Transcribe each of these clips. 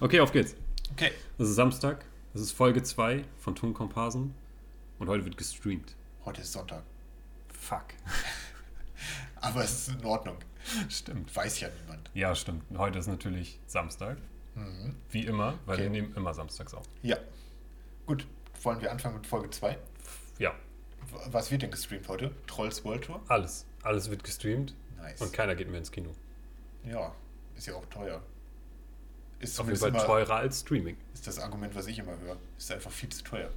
Okay, auf geht's. Okay. Es ist Samstag, es ist Folge 2 von Tonkomparsen und heute wird gestreamt. Heute ist Sonntag. Fuck. Aber es ist in Ordnung. Stimmt. Weiß ja niemand. Ja, stimmt. Heute ist natürlich Samstag. Wie immer, weil Okay. wir nehmen immer samstags auf. Ja. Gut, wollen wir anfangen mit Folge 2? Ja, Was wird denn gestreamt heute? Trolls World Tour? alles. Alles wird gestreamt Nice. und keiner geht mehr ins Kino. Ja, ist ja auch teuer. Ist Auf jeden Fall immer, teurer als Streaming. ist das Argument, was ich immer höre. Ist einfach viel zu teuer.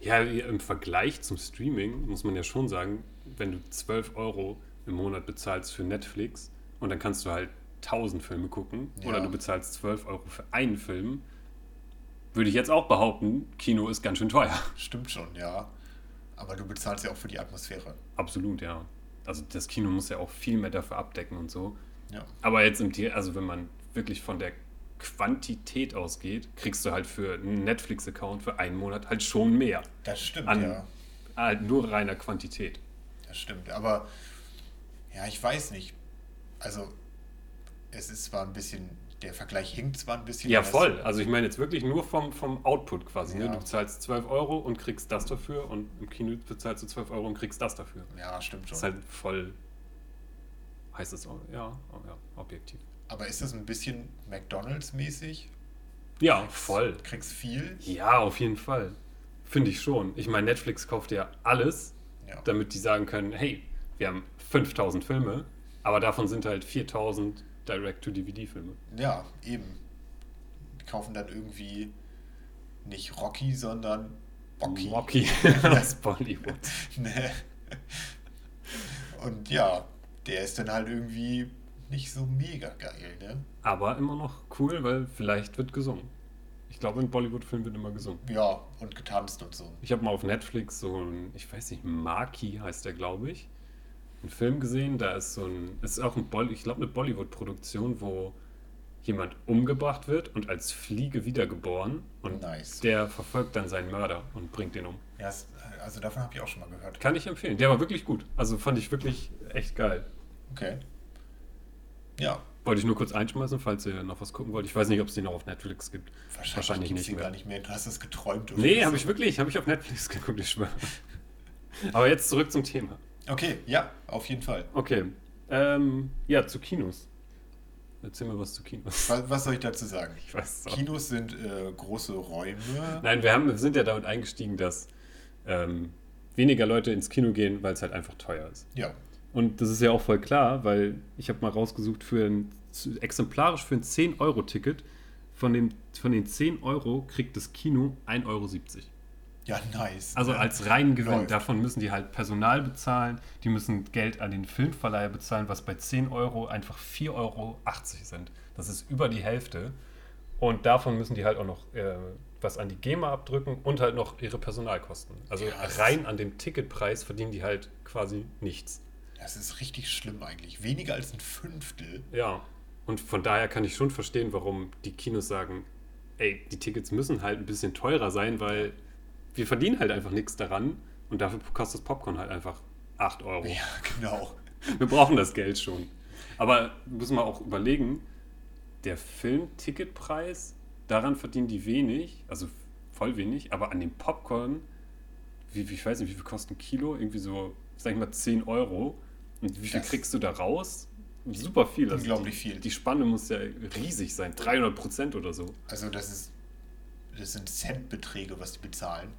Ja, im Vergleich zum Streaming muss man ja schon sagen, wenn du 12 Euro im Monat bezahlst für Netflix und dann kannst du halt 1000 Filme gucken Ja. oder du bezahlst 12 Euro für einen Film, würde ich jetzt auch behaupten, Kino ist ganz schön teuer. Stimmt schon, ja. Aber du bezahlst ja auch für die Atmosphäre. Absolut, ja. Also das Kino muss ja auch viel mehr dafür abdecken und so. Ja. Aber jetzt im Tier, also wenn man wirklich von der Quantität ausgeht, kriegst du halt für einen Netflix-Account für einen Monat halt schon mehr. Das stimmt, An ja. halt nur reiner Quantität. Das stimmt. Aber ja, ich weiß nicht. Also, es ist zwar ein bisschen, der Vergleich hinkt zwar ein bisschen. Ja, voll. Also ich meine jetzt wirklich nur vom, vom Output quasi. Ne? Ja. Du bezahlst 12 Euro und kriegst das dafür und im Kino bezahlst du 12 Euro und kriegst das dafür. Ja, stimmt schon. Das ist halt voll, heißt es auch, ja, ja, objektiv. Aber ist das ein bisschen McDonalds-mäßig? Ja, voll. Kriegst viel? Ja, auf jeden Fall. Finde ich schon. Ich meine, Netflix kauft ja alles, Ja. damit die sagen können, hey, wir haben 5000 Filme, aber davon sind halt 4000 Direct-to-DVD-Filme. Ja, eben. Die kaufen dann irgendwie nicht Rocky, sondern Bocky. Rocky, das Bollywood. Ne. Und ja, der ist dann halt irgendwie nicht so mega geil, ne? Aber immer noch cool, weil vielleicht wird gesungen. Ich glaube, in Bollywood-Filmen wird immer gesungen. Ja, und getanzt und so. Ich habe mal auf Netflix so ein, ich weiß nicht, Maki heißt der, glaube ich, einen Film gesehen. Da ist so ein, es ist auch ein, Bolly, ich glaube, eine Bollywood-Produktion, wo jemand umgebracht wird und als Fliege wiedergeboren und Nice. der verfolgt dann seinen Mörder und bringt ihn um. Ja, also davon habe ich auch schon mal gehört. Kann ich empfehlen. Der war wirklich gut. Also fand ich wirklich echt geil. Okay. Ja, Wollte ich nur kurz einschmeißen, falls ihr noch was gucken wollt. Ich weiß nicht, ob es den noch auf Netflix gibt. wahrscheinlich, gibt's nicht mehr. gar nicht mehr. Du hast es geträumt. oder Nee, habe ich wirklich, habe ich auf Netflix geguckt, ich schwöre. Aber jetzt zurück zum Thema. Okay, ja, auf jeden Fall. Okay. Ähm, ja, zu Kinos. Erzähl mal was zu Kinos. Was, was soll ich dazu sagen? Ich weiß auch. Kinos sind äh, große Räume. Nein, wir, haben, wir sind ja damit eingestiegen, dass ähm, weniger Leute ins Kino gehen, weil es halt einfach teuer ist. Ja, Und das ist ja auch voll klar, weil ich habe mal rausgesucht, für ein, exemplarisch für ein 10-Euro-Ticket, von den, von den 10 Euro kriegt das Kino 1,70 Euro. ja, nice. Also ne? als reinen Gewinn. Davon müssen die halt Personal bezahlen, die müssen Geld an den Filmverleiher bezahlen, was bei 10 Euro einfach 4,80 Euro sind. Das ist über die Hälfte. Und davon müssen die halt auch noch äh, was an die GEMA abdrücken und halt noch ihre Personalkosten. Also das- rein an dem Ticketpreis verdienen die halt quasi nichts. Das ist richtig schlimm eigentlich. Weniger als ein Fünftel. Ja. Und von daher kann ich schon verstehen, warum die Kinos sagen, ey, die Tickets müssen halt ein bisschen teurer sein, weil wir verdienen halt einfach nichts daran und dafür kostet das Popcorn halt einfach 8 Euro. Ja, genau. Wir brauchen das Geld schon. Aber müssen wir auch überlegen, der Filmticketpreis, daran verdienen die wenig, also voll wenig, aber an dem Popcorn, wie, ich weiß nicht, wie viel kostet ein Kilo? Irgendwie so, sag ich mal, 10 Euro. Und wie viel Das- kriegst du da raus? Super viel. Also Unglaublich die, viel. Die Spanne muss ja riesig sein, 300 Prozent oder so. Also das ist, das sind Centbeträge, was die bezahlen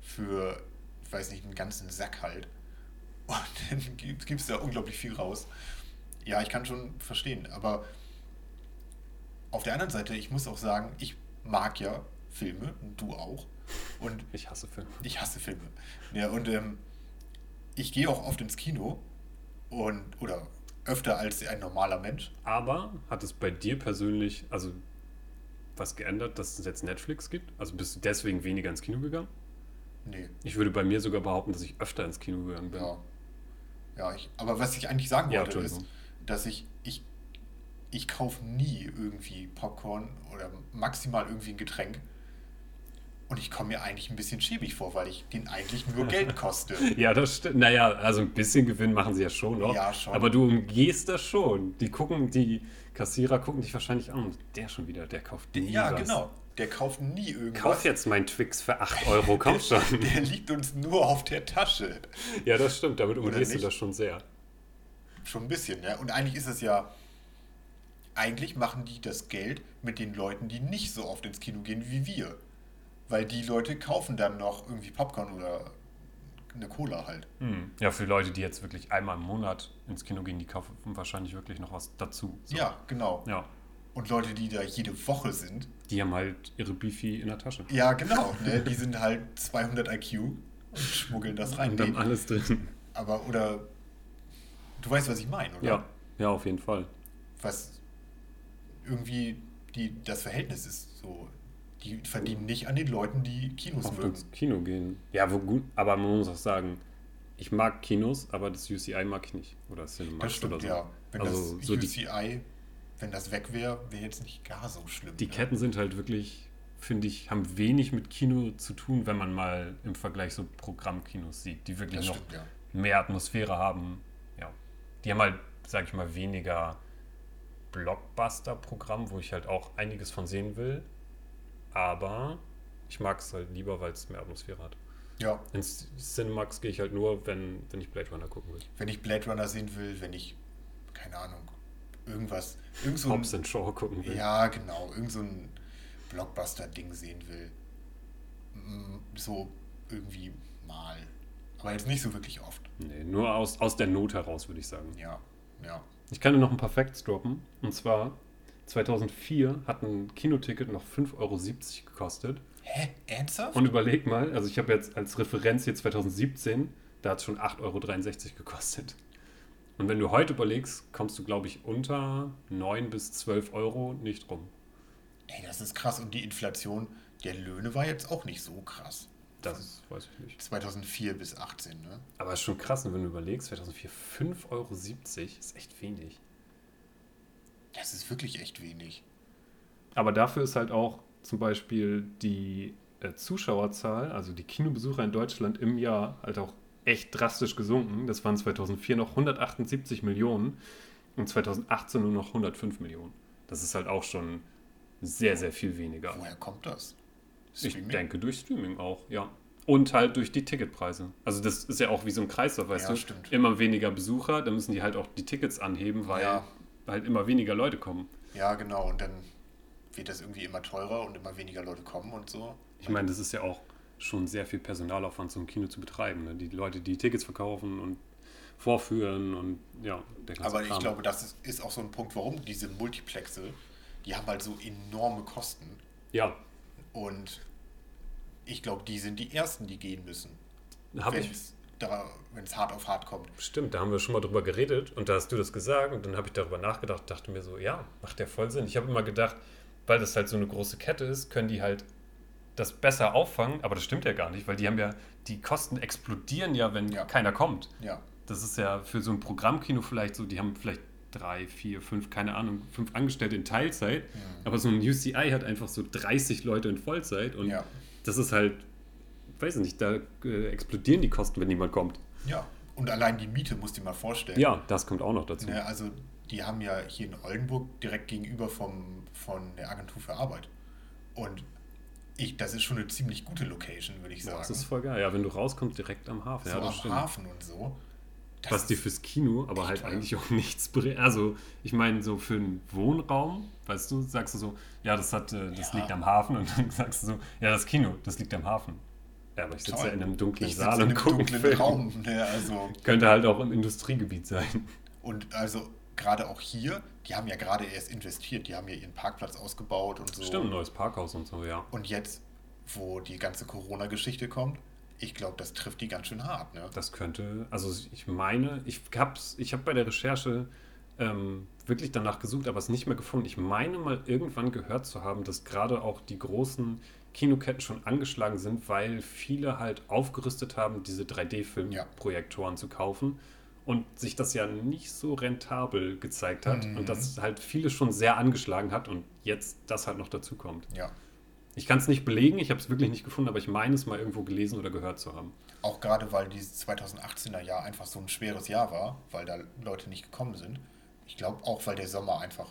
für, ich weiß nicht, einen ganzen Sack halt. Und dann gibt es da unglaublich viel raus. Ja, ich kann schon verstehen, aber auf der anderen Seite, ich muss auch sagen, ich mag ja Filme, und du auch. Und Ich hasse Filme. ich hasse Filme. Ja, und ähm, ich gehe auch oft ins Kino und oder öfter als ein normaler Mensch. Aber hat es bei dir persönlich, also was geändert, dass es jetzt Netflix gibt? Also bist du deswegen weniger ins Kino gegangen? Nee, Ich würde bei mir sogar behaupten, dass ich öfter ins Kino gegangen bin. ja. Ja, ich, aber was ich eigentlich sagen Ja, wollte, ist, Entschuldigung. dass ich, ich, ich kaufe nie irgendwie Popcorn oder maximal irgendwie ein Getränk. Und ich komme mir eigentlich ein bisschen schäbig vor, weil ich den eigentlich nur Geld koste. Ja, das stimmt. Naja, also ein bisschen Gewinn machen sie ja schon noch. Ja, schon. Aber du umgehst das schon. Die gucken, die Kassierer gucken dich wahrscheinlich an. Der schon wieder, der kauft nie ja, was. genau. Der kauft nie irgendwas. Kauf jetzt mein Twix für 8 Euro, komm schon. Der liegt uns nur auf der Tasche. Ja, das stimmt. Damit umgehst du das schon sehr. Schon ein bisschen, ja. Und eigentlich ist es ja. Eigentlich machen die das Geld mit den Leuten, die nicht so oft ins Kino gehen wie wir. Weil die Leute kaufen dann noch irgendwie Popcorn oder eine Cola halt. Hm. Ja, für Leute, die jetzt wirklich einmal im Monat ins Kino gehen, die kaufen wahrscheinlich wirklich noch was dazu. So. Ja, genau. Ja. Und Leute, die da jede Woche sind, Die haben halt ihre Bifi in der Tasche. ja, genau. Ne? Die sind halt 200 IQ und schmuggeln das rein. Und Nee, alles drin. aber, oder. Du weißt, was ich meine, oder? Ja, ja, auf jeden Fall. Was irgendwie die, das Verhältnis ist so. Die verdienen nicht an den Leuten, die Kinos Oft mögen. ins Kino gehen. Ja, wo gut, aber man muss auch sagen, ich mag Kinos, aber das UCI mag ich nicht. Oder Cinemax Das stimmt, oder so. ja. Wenn Also das so UCI, wenn das weg wäre, wäre jetzt nicht gar so schlimm. Die ne? Ketten sind halt wirklich, finde ich, haben wenig mit Kino zu tun, wenn man mal im Vergleich so Programmkinos sieht, die wirklich Das noch stimmt, ja. mehr Atmosphäre haben. Ja. Die haben halt, sag ich mal, weniger Blockbuster-Programm, wo ich halt auch einiges von sehen will. Aber ich mag es halt lieber, weil es mehr Atmosphäre hat. Ja, Ins Cinemax gehe ich halt nur, wenn, wenn ich Blade Runner gucken will. wenn ich Blade Runner sehen will, wenn ich, keine Ahnung, irgendwas, irgend so Hobbs and Shaw gucken will. ja, genau, irgend so ein Blockbuster-Ding sehen will. Mm, So irgendwie mal. Aber jetzt nicht so wirklich oft. Nee, nur aus, aus der Not heraus, würde ich sagen. Ja, ja. Ich kann dir noch ein paar Facts droppen. Und zwar, 2004 hat ein Kinoticket noch 5,70 Euro gekostet. Hä? Ernsthaft? Und überleg mal, also ich habe jetzt als Referenz hier 2017, da hat es schon 8,63 Euro gekostet. Und wenn du heute überlegst, kommst du, glaube ich, unter 9 bis 12 Euro nicht rum. Ey, das ist krass. Und die Inflation der Löhne war jetzt auch nicht so krass. Das weiß ich nicht. 2004 bis 18, ne? Aber es ist schon krass, wenn du überlegst, 2004 5,70 Euro ist echt wenig. Das ist wirklich echt wenig. Aber dafür ist halt auch zum Beispiel die äh, Zuschauerzahl, also die Kinobesucher in Deutschland im Jahr halt auch echt drastisch gesunken. Das waren 2004 noch 178 Millionen und 2018 nur noch 105 Millionen. Das ist halt auch schon sehr, sehr viel weniger. Woher kommt das? Ich Streaming? denke durch Streaming auch, ja. Und halt durch die Ticketpreise. Also das ist ja auch wie so ein Kreislauf, weißt Ja, du? stimmt. Immer weniger Besucher, dann müssen die halt auch die Tickets anheben, weil Ja. Halt immer weniger Leute kommen. Ja, genau. Und dann wird das irgendwie immer teurer und immer weniger Leute kommen und so. Ich meine, das ist ja auch schon sehr viel Personalaufwand, so ein Kino zu betreiben. Ne? Die Leute, die Tickets verkaufen und vorführen und ja, der ganze Aber ich Kram. glaube, das ist, ist auch so ein Punkt, warum diese Multiplexe, die haben halt so enorme Kosten. Ja, Und ich glaube, die sind die Ersten, die gehen müssen. habe ich. Wenn es hart auf hart kommt. Stimmt, da haben wir schon mal drüber geredet und da hast du das gesagt und dann habe ich darüber nachgedacht, dachte mir so, ja, macht ja voll Sinn. Ich habe immer gedacht, weil das halt so eine große Kette ist, können die halt das besser auffangen, aber das stimmt ja gar nicht, weil die haben ja, die Kosten explodieren ja, wenn Ja. keiner kommt. Ja. Das ist ja für so ein Programmkino vielleicht so, die haben vielleicht drei, vier, fünf, keine Ahnung, fünf Angestellte in Teilzeit, Mhm. aber so ein UCI hat einfach so 30 Leute in Vollzeit und Ja. das ist halt, weiß ich nicht, da äh, explodieren die Kosten, wenn niemand kommt. Ja. Und allein die Miete musst du dir mal vorstellen. Ja, das kommt auch noch dazu. Ne, also die haben ja hier in Oldenburg direkt gegenüber vom, von der Agentur für Arbeit. Und ich, das ist schon eine ziemlich gute Location, würde ich Ja, sagen. das ist voll geil. Ja, wenn du rauskommst, direkt am Hafen. so ja, das am stimmt. Hafen und so. Das Was dir fürs Kino aber halt teuer. eigentlich auch nichts bringt. Also, ich meine, so für einen Wohnraum, weißt du, sagst du so, ja, das, hat, äh, das Ja. liegt am Hafen. Und dann sagst du so, ja, das Kino, das liegt am Hafen. Ja, aber ich sitze Toll. ja in einem dunklen ich Saal in und gucke einen dunklen Film. Raum. Ne, also, Könnte halt auch im Industriegebiet sein. und also gerade auch hier, die haben ja gerade erst investiert, die haben ja ihren Parkplatz ausgebaut und so. Stimmt, neues Parkhaus und so, ja. Und jetzt, wo die ganze Corona-Geschichte kommt, ich glaube, das trifft die ganz schön hart. Ne? Das könnte, also ich meine, ich habe ich hab bei der Recherche ähm, wirklich danach gesucht, aber es nicht mehr gefunden. Ich meine mal irgendwann gehört zu haben, dass gerade auch die großen Kinoketten schon angeschlagen sind, weil viele halt aufgerüstet haben, diese 3D-Filmprojektoren zu kaufen und sich das ja nicht so rentabel gezeigt hat Mhm. und das halt viele schon sehr angeschlagen hat und jetzt das halt noch dazu kommt. Ja. Ich kann es nicht belegen, ich habe es wirklich nicht gefunden, aber ich meine es mal irgendwo gelesen oder gehört zu haben. Auch gerade, weil dieses 2018er Jahr einfach so ein schweres Jahr war, weil da Leute nicht gekommen sind. Ich glaube auch, weil der Sommer einfach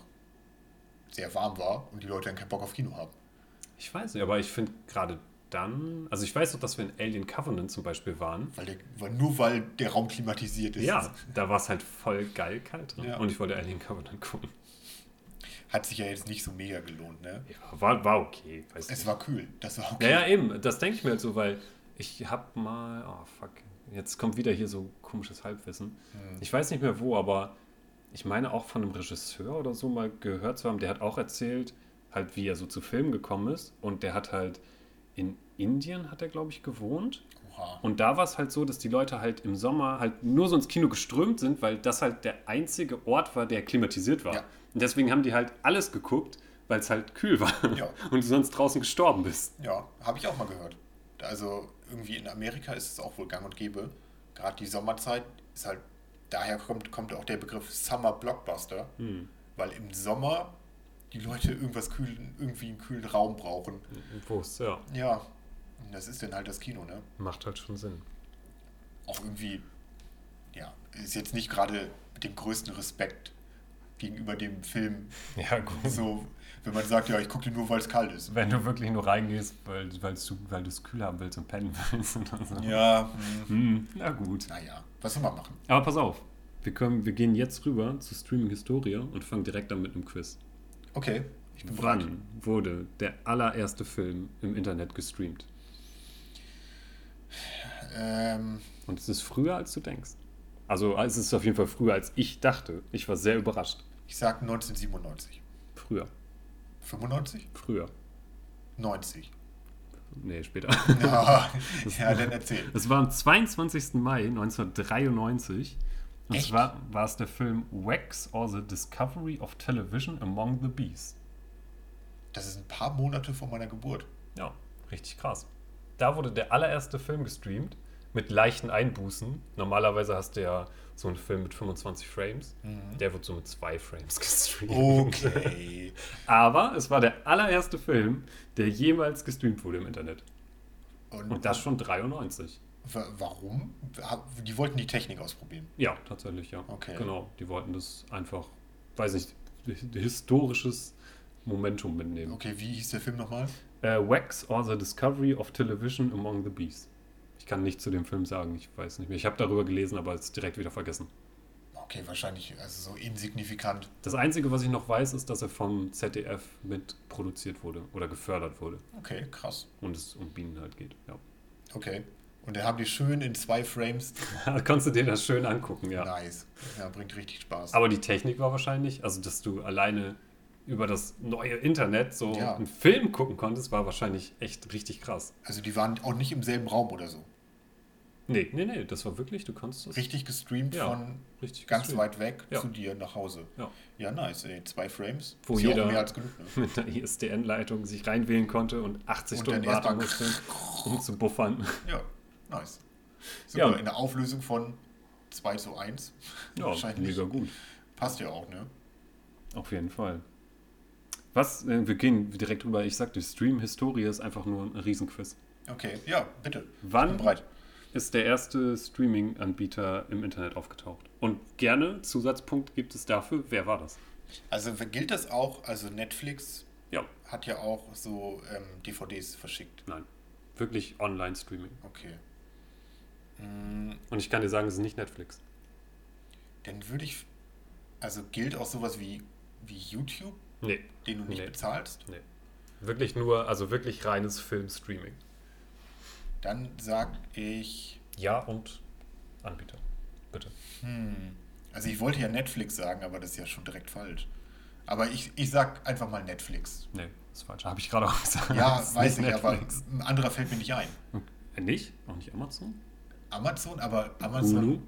sehr warm war und die Leute dann keinen Bock auf Kino haben. Ich weiß nicht, aber ich finde gerade dann, also ich weiß doch, dass wir in Alien Covenant zum Beispiel waren. Weil der, nur weil der Raum klimatisiert ist. Ja, da war es halt voll geil kalt drin. Ja. Und ich wollte Alien Covenant gucken. Hat sich ja jetzt nicht so mega gelohnt, ne? Ja, war, war okay. Es nicht. war kühl. Das war okay. Ja, ja, eben. Das denke ich mir halt so, weil ich hab mal, oh fuck, jetzt kommt wieder hier so komisches Halbwissen. Hm. Ich weiß nicht mehr wo, aber ich meine auch von einem Regisseur oder so mal gehört zu haben, der hat auch erzählt, halt wie er so zu Filmen gekommen ist und der hat halt in Indien, hat er glaube ich gewohnt Oha. und da war es halt so, dass die Leute halt im Sommer halt nur so ins Kino geströmt sind, weil das halt der einzige Ort war, der klimatisiert war. Ja. Und deswegen haben die halt alles geguckt, weil es halt kühl war Ja. und du sonst draußen gestorben bist. Ja, habe ich auch mal gehört. Also irgendwie in Amerika ist es auch wohl gang und gäbe. Gerade die Sommerzeit ist halt, daher kommt, kommt auch der Begriff Summer Blockbuster, Hm. weil im Sommer die Leute irgendwas kühlen, irgendwie einen kühlen Raum brauchen. Es, ja, Ja, das ist dann halt das Kino, ne? macht halt schon Sinn. Auch irgendwie, ja, ist jetzt nicht gerade mit dem größten Respekt gegenüber dem Film Ja, gut. so, wenn man sagt, ja, ich gucke den nur, weil es kalt ist. Wenn du wirklich nur reingehst, weil, weil du weil du es kühl haben willst und pennen willst oder so. Ja, hm, Hm, na gut. naja, was soll man machen? Aber pass auf, wir, können, wir gehen jetzt rüber zu Streaming Historia und fangen direkt an mit einem Quiz. Okay, ich bin bereit. Wann wurde der allererste Film im Internet gestreamt? Ähm, Und es ist früher, als du denkst. Also es ist auf jeden Fall früher, als ich dachte. Ich war sehr überrascht. ich sag 1997. Früher. 95? Früher. 90. Nee, später. Ja, ja dann erzähl. Es war am 22. Mai 1993. Und Echt? zwar war es der Film Wax or the Discovery of Television Among the Bees. Das ist ein paar Monate vor meiner Geburt. Ja, richtig krass. Da wurde der allererste Film gestreamt mit leichten Einbußen. Normalerweise hast du ja so einen Film mit 25 Frames. Der wird so mit zwei Frames gestreamt. Okay. Aber es war der allererste Film, der jemals gestreamt wurde im Internet. Und, Und das schon 93. wa- warum? Die wollten die Technik ausprobieren. Ja, tatsächlich, ja. Okay. Genau, die wollten das einfach, weiß nicht, historisches Momentum mitnehmen. Okay, wie hieß der Film nochmal? Äh, Wax or the Discovery of Television Among the Bees. Ich kann nicht zu dem Film sagen, ich weiß nicht mehr. Ich habe darüber gelesen, aber es direkt wieder vergessen. Okay, wahrscheinlich also so insignifikant. Das Einzige, was ich noch weiß, ist, dass er vom ZDF mit produziert wurde oder gefördert wurde Okay, krass. und es um Bienen halt geht. Ja. Okay. Und dann haben die schön in zwei Frames. Da kannst du dir das schön angucken, ja. Nice. Ja, bringt richtig Spaß. Aber die Technik war wahrscheinlich, also dass du alleine über das neue Internet so Ja. einen Film gucken konntest, war wahrscheinlich echt richtig krass. Also die waren auch nicht im selben Raum oder so. Nee, nee, nee, das war wirklich, du konntest das Richtig gestreamt Ja, von richtig ganz gestreamt. weit weg Ja. zu dir nach Hause. Ja. Ja, nice. Ey. Zwei Frames. Wo Ist jeder- auch mehr als genug. Ne? mit einer ISDN-Leitung sich reinwählen konnte und 80 Und Stunden warten musste, um zu buffern. Ja, nice. Ja. Super, in der Auflösung von 2 zu 1. Ja, Wahrscheinlich. mega gut. Passt ja auch, ne? Auf jeden Fall. Was, äh, wir gehen direkt rüber. Ich sagte, Stream-Historie ist einfach nur ein Riesenquiz. Okay, ja, bitte. Wann ist der erste Streaming-Anbieter im Internet aufgetaucht? Und gerne, Zusatzpunkt gibt es dafür, wer war das? Also gilt das auch, also Netflix Ja, hat ja auch so ähm, DVDs verschickt. nein. Wirklich Online-Streaming. Okay. Und ich kann dir sagen, es ist nicht Netflix. dann würde ich, also gilt auch sowas wie, wie YouTube, Nee, den du nicht Nee. bezahlst? nee. Wirklich nur, also wirklich reines Film-Streaming. Dann sag ich, Ja und Anbieter. Bitte. hm, also ich wollte ja Netflix sagen, aber das ist ja schon direkt falsch. Aber ich, ich sag einfach mal Netflix. Nee, ist falsch. Habe ich gerade auch gesagt. Ja, weiß ich, aber Netflix. ein anderer fällt mir nicht ein. Äh, Nicht? Auch nicht Amazon? Amazon, aber Amazon. Hulu?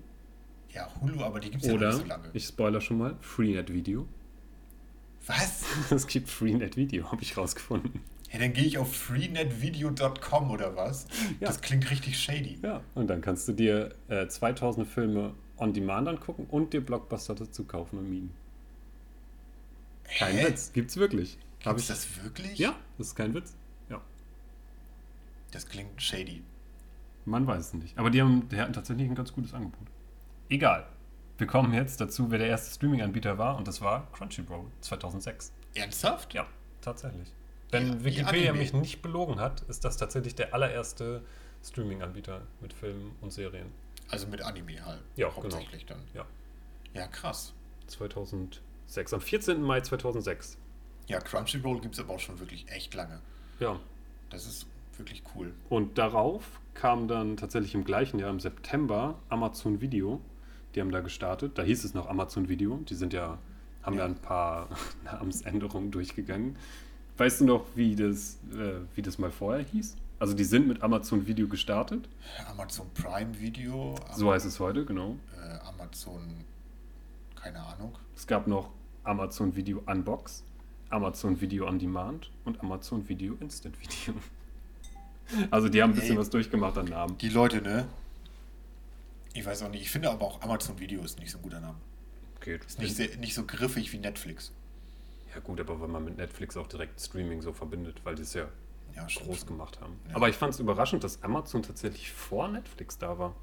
Ja, Hulu, aber die gibt es ja nicht so lange. ich spoiler schon mal, Freenet Video. Was? Es gibt Freenet Video, habe ich rausgefunden. Ja, dann gehe ich auf freenetvideo.com oder was? Ja. Das klingt richtig shady. Ja, und dann kannst du dir äh, 2000 Filme on Demand angucken und dir Blockbuster dazu kaufen und mieten. Kein Hä? Witz, gibt's wirklich. Gibt's ich das wirklich? Ja, das ist kein Witz. Ja. Das klingt shady. Man weiß es nicht. Aber die, haben, die hatten tatsächlich ein ganz gutes Angebot. Egal. Wir kommen jetzt dazu, wer der erste Streaming-Anbieter war, und das war Crunchyroll 2006. Ernsthaft? Ja, tatsächlich. Wenn Ja, Wikipedia mich nicht belogen hat, ist das tatsächlich der allererste Streaming-Anbieter mit Filmen und Serien. Also mit Anime halt. Ja, genau. hauptsächlich dann. Ja. Ja, krass. 2006, am 14. Mai 2006. Ja, Crunchyroll gibt es aber auch schon wirklich echt lange. Ja. Das ist wirklich cool. Und darauf kam dann tatsächlich im gleichen Jahr, im September, Amazon Video. Die haben da gestartet. Da hieß es noch Amazon Video. Die sind ja, haben Ja. ja ein paar Namensänderungen durchgegangen. Weißt du noch, wie das, äh, wie das mal vorher hieß? Also die sind mit Amazon Video gestartet. Amazon Prime Video, So heißt es heute, genau. äh, Amazon, keine Ahnung. Es gab noch Amazon Video Unbox, Amazon Video On Demand und Amazon Video Instant Video. Also die haben ein bisschen Ey. was durchgemacht an Namen. Die Leute, ne? Ich weiß auch nicht. Ich finde aber auch Amazon Video ist nicht so ein guter Name. Geht. Ist nicht, sehr, nicht so griffig wie Netflix. Ja gut, aber wenn man mit Netflix auch direkt Streaming so verbindet, weil die es ja Ja, stimmt groß schon. gemacht haben. Ja. Aber ich fand es überraschend, dass Amazon tatsächlich vor Netflix da war.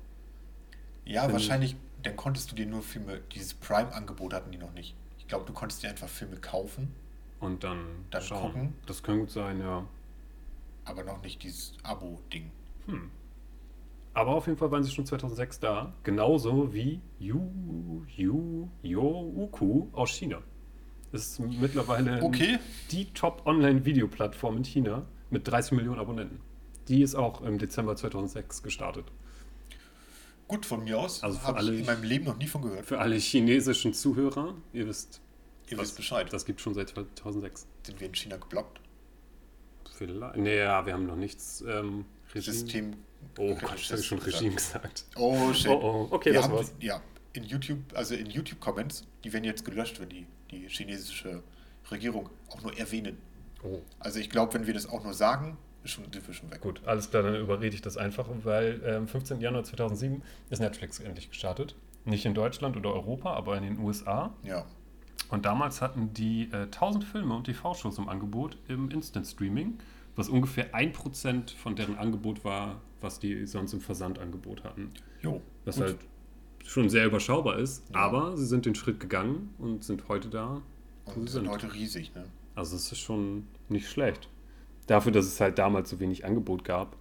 Ja, Finde wahrscheinlich, dann konntest du dir nur Filme, dieses Prime-Angebot hatten die noch nicht. Ich glaube, du konntest dir einfach Filme kaufen, Und dann, Dann schauen. gucken. Das kann gut sein, ja. Aber noch nicht dieses Abo-Ding. Hm. Aber auf jeden Fall waren sie schon 2006 da. Genauso wie Yu, Yu, Youku aus China. Ist mittlerweile Okay. die Top-Online-Video-Plattform in China mit 30 Millionen Abonnenten. Die ist auch im Dezember 2006 gestartet. Gut von mir aus. Also Habe ich in meinem Leben noch nie von gehört. Für alle chinesischen Zuhörer, ihr wisst, Ihr was- wisst Bescheid. das gibt schon seit 2006. Sind wir in China geblockt? Vielleicht. Nee, ja, wir haben noch nichts. Ähm, Regime. System. Oh Gott, ich habe schon Regime gesagt. Oh shit. Oh, oh, okay, wir das haben, war's. Ja, in YouTube, also in YouTube-Comments, die werden jetzt gelöscht, wenn die die chinesische Regierung auch nur erwähnen. Oh. Also ich glaube, wenn wir das auch nur sagen, ist schon, sind wir schon weg. Gut, alles klar, dann überrede ich das einfach, weil am 15. Januar 2007 ist Netflix endlich gestartet. Nicht in Deutschland oder Europa, aber in den USA. Ja. Und damals hatten die äh, 1000 Filme und TV-Shows im Angebot im Instant Streaming, was ungefähr 1% von deren Angebot war, was die sonst im Versandangebot hatten. Jo. Was gut. halt schon sehr überschaubar ist, Ja. aber sie sind den Schritt gegangen und sind heute da, Und sie sind sind. heute riesig, ne? Also es ist schon nicht schlecht. Dafür, dass es halt damals so wenig Angebot gab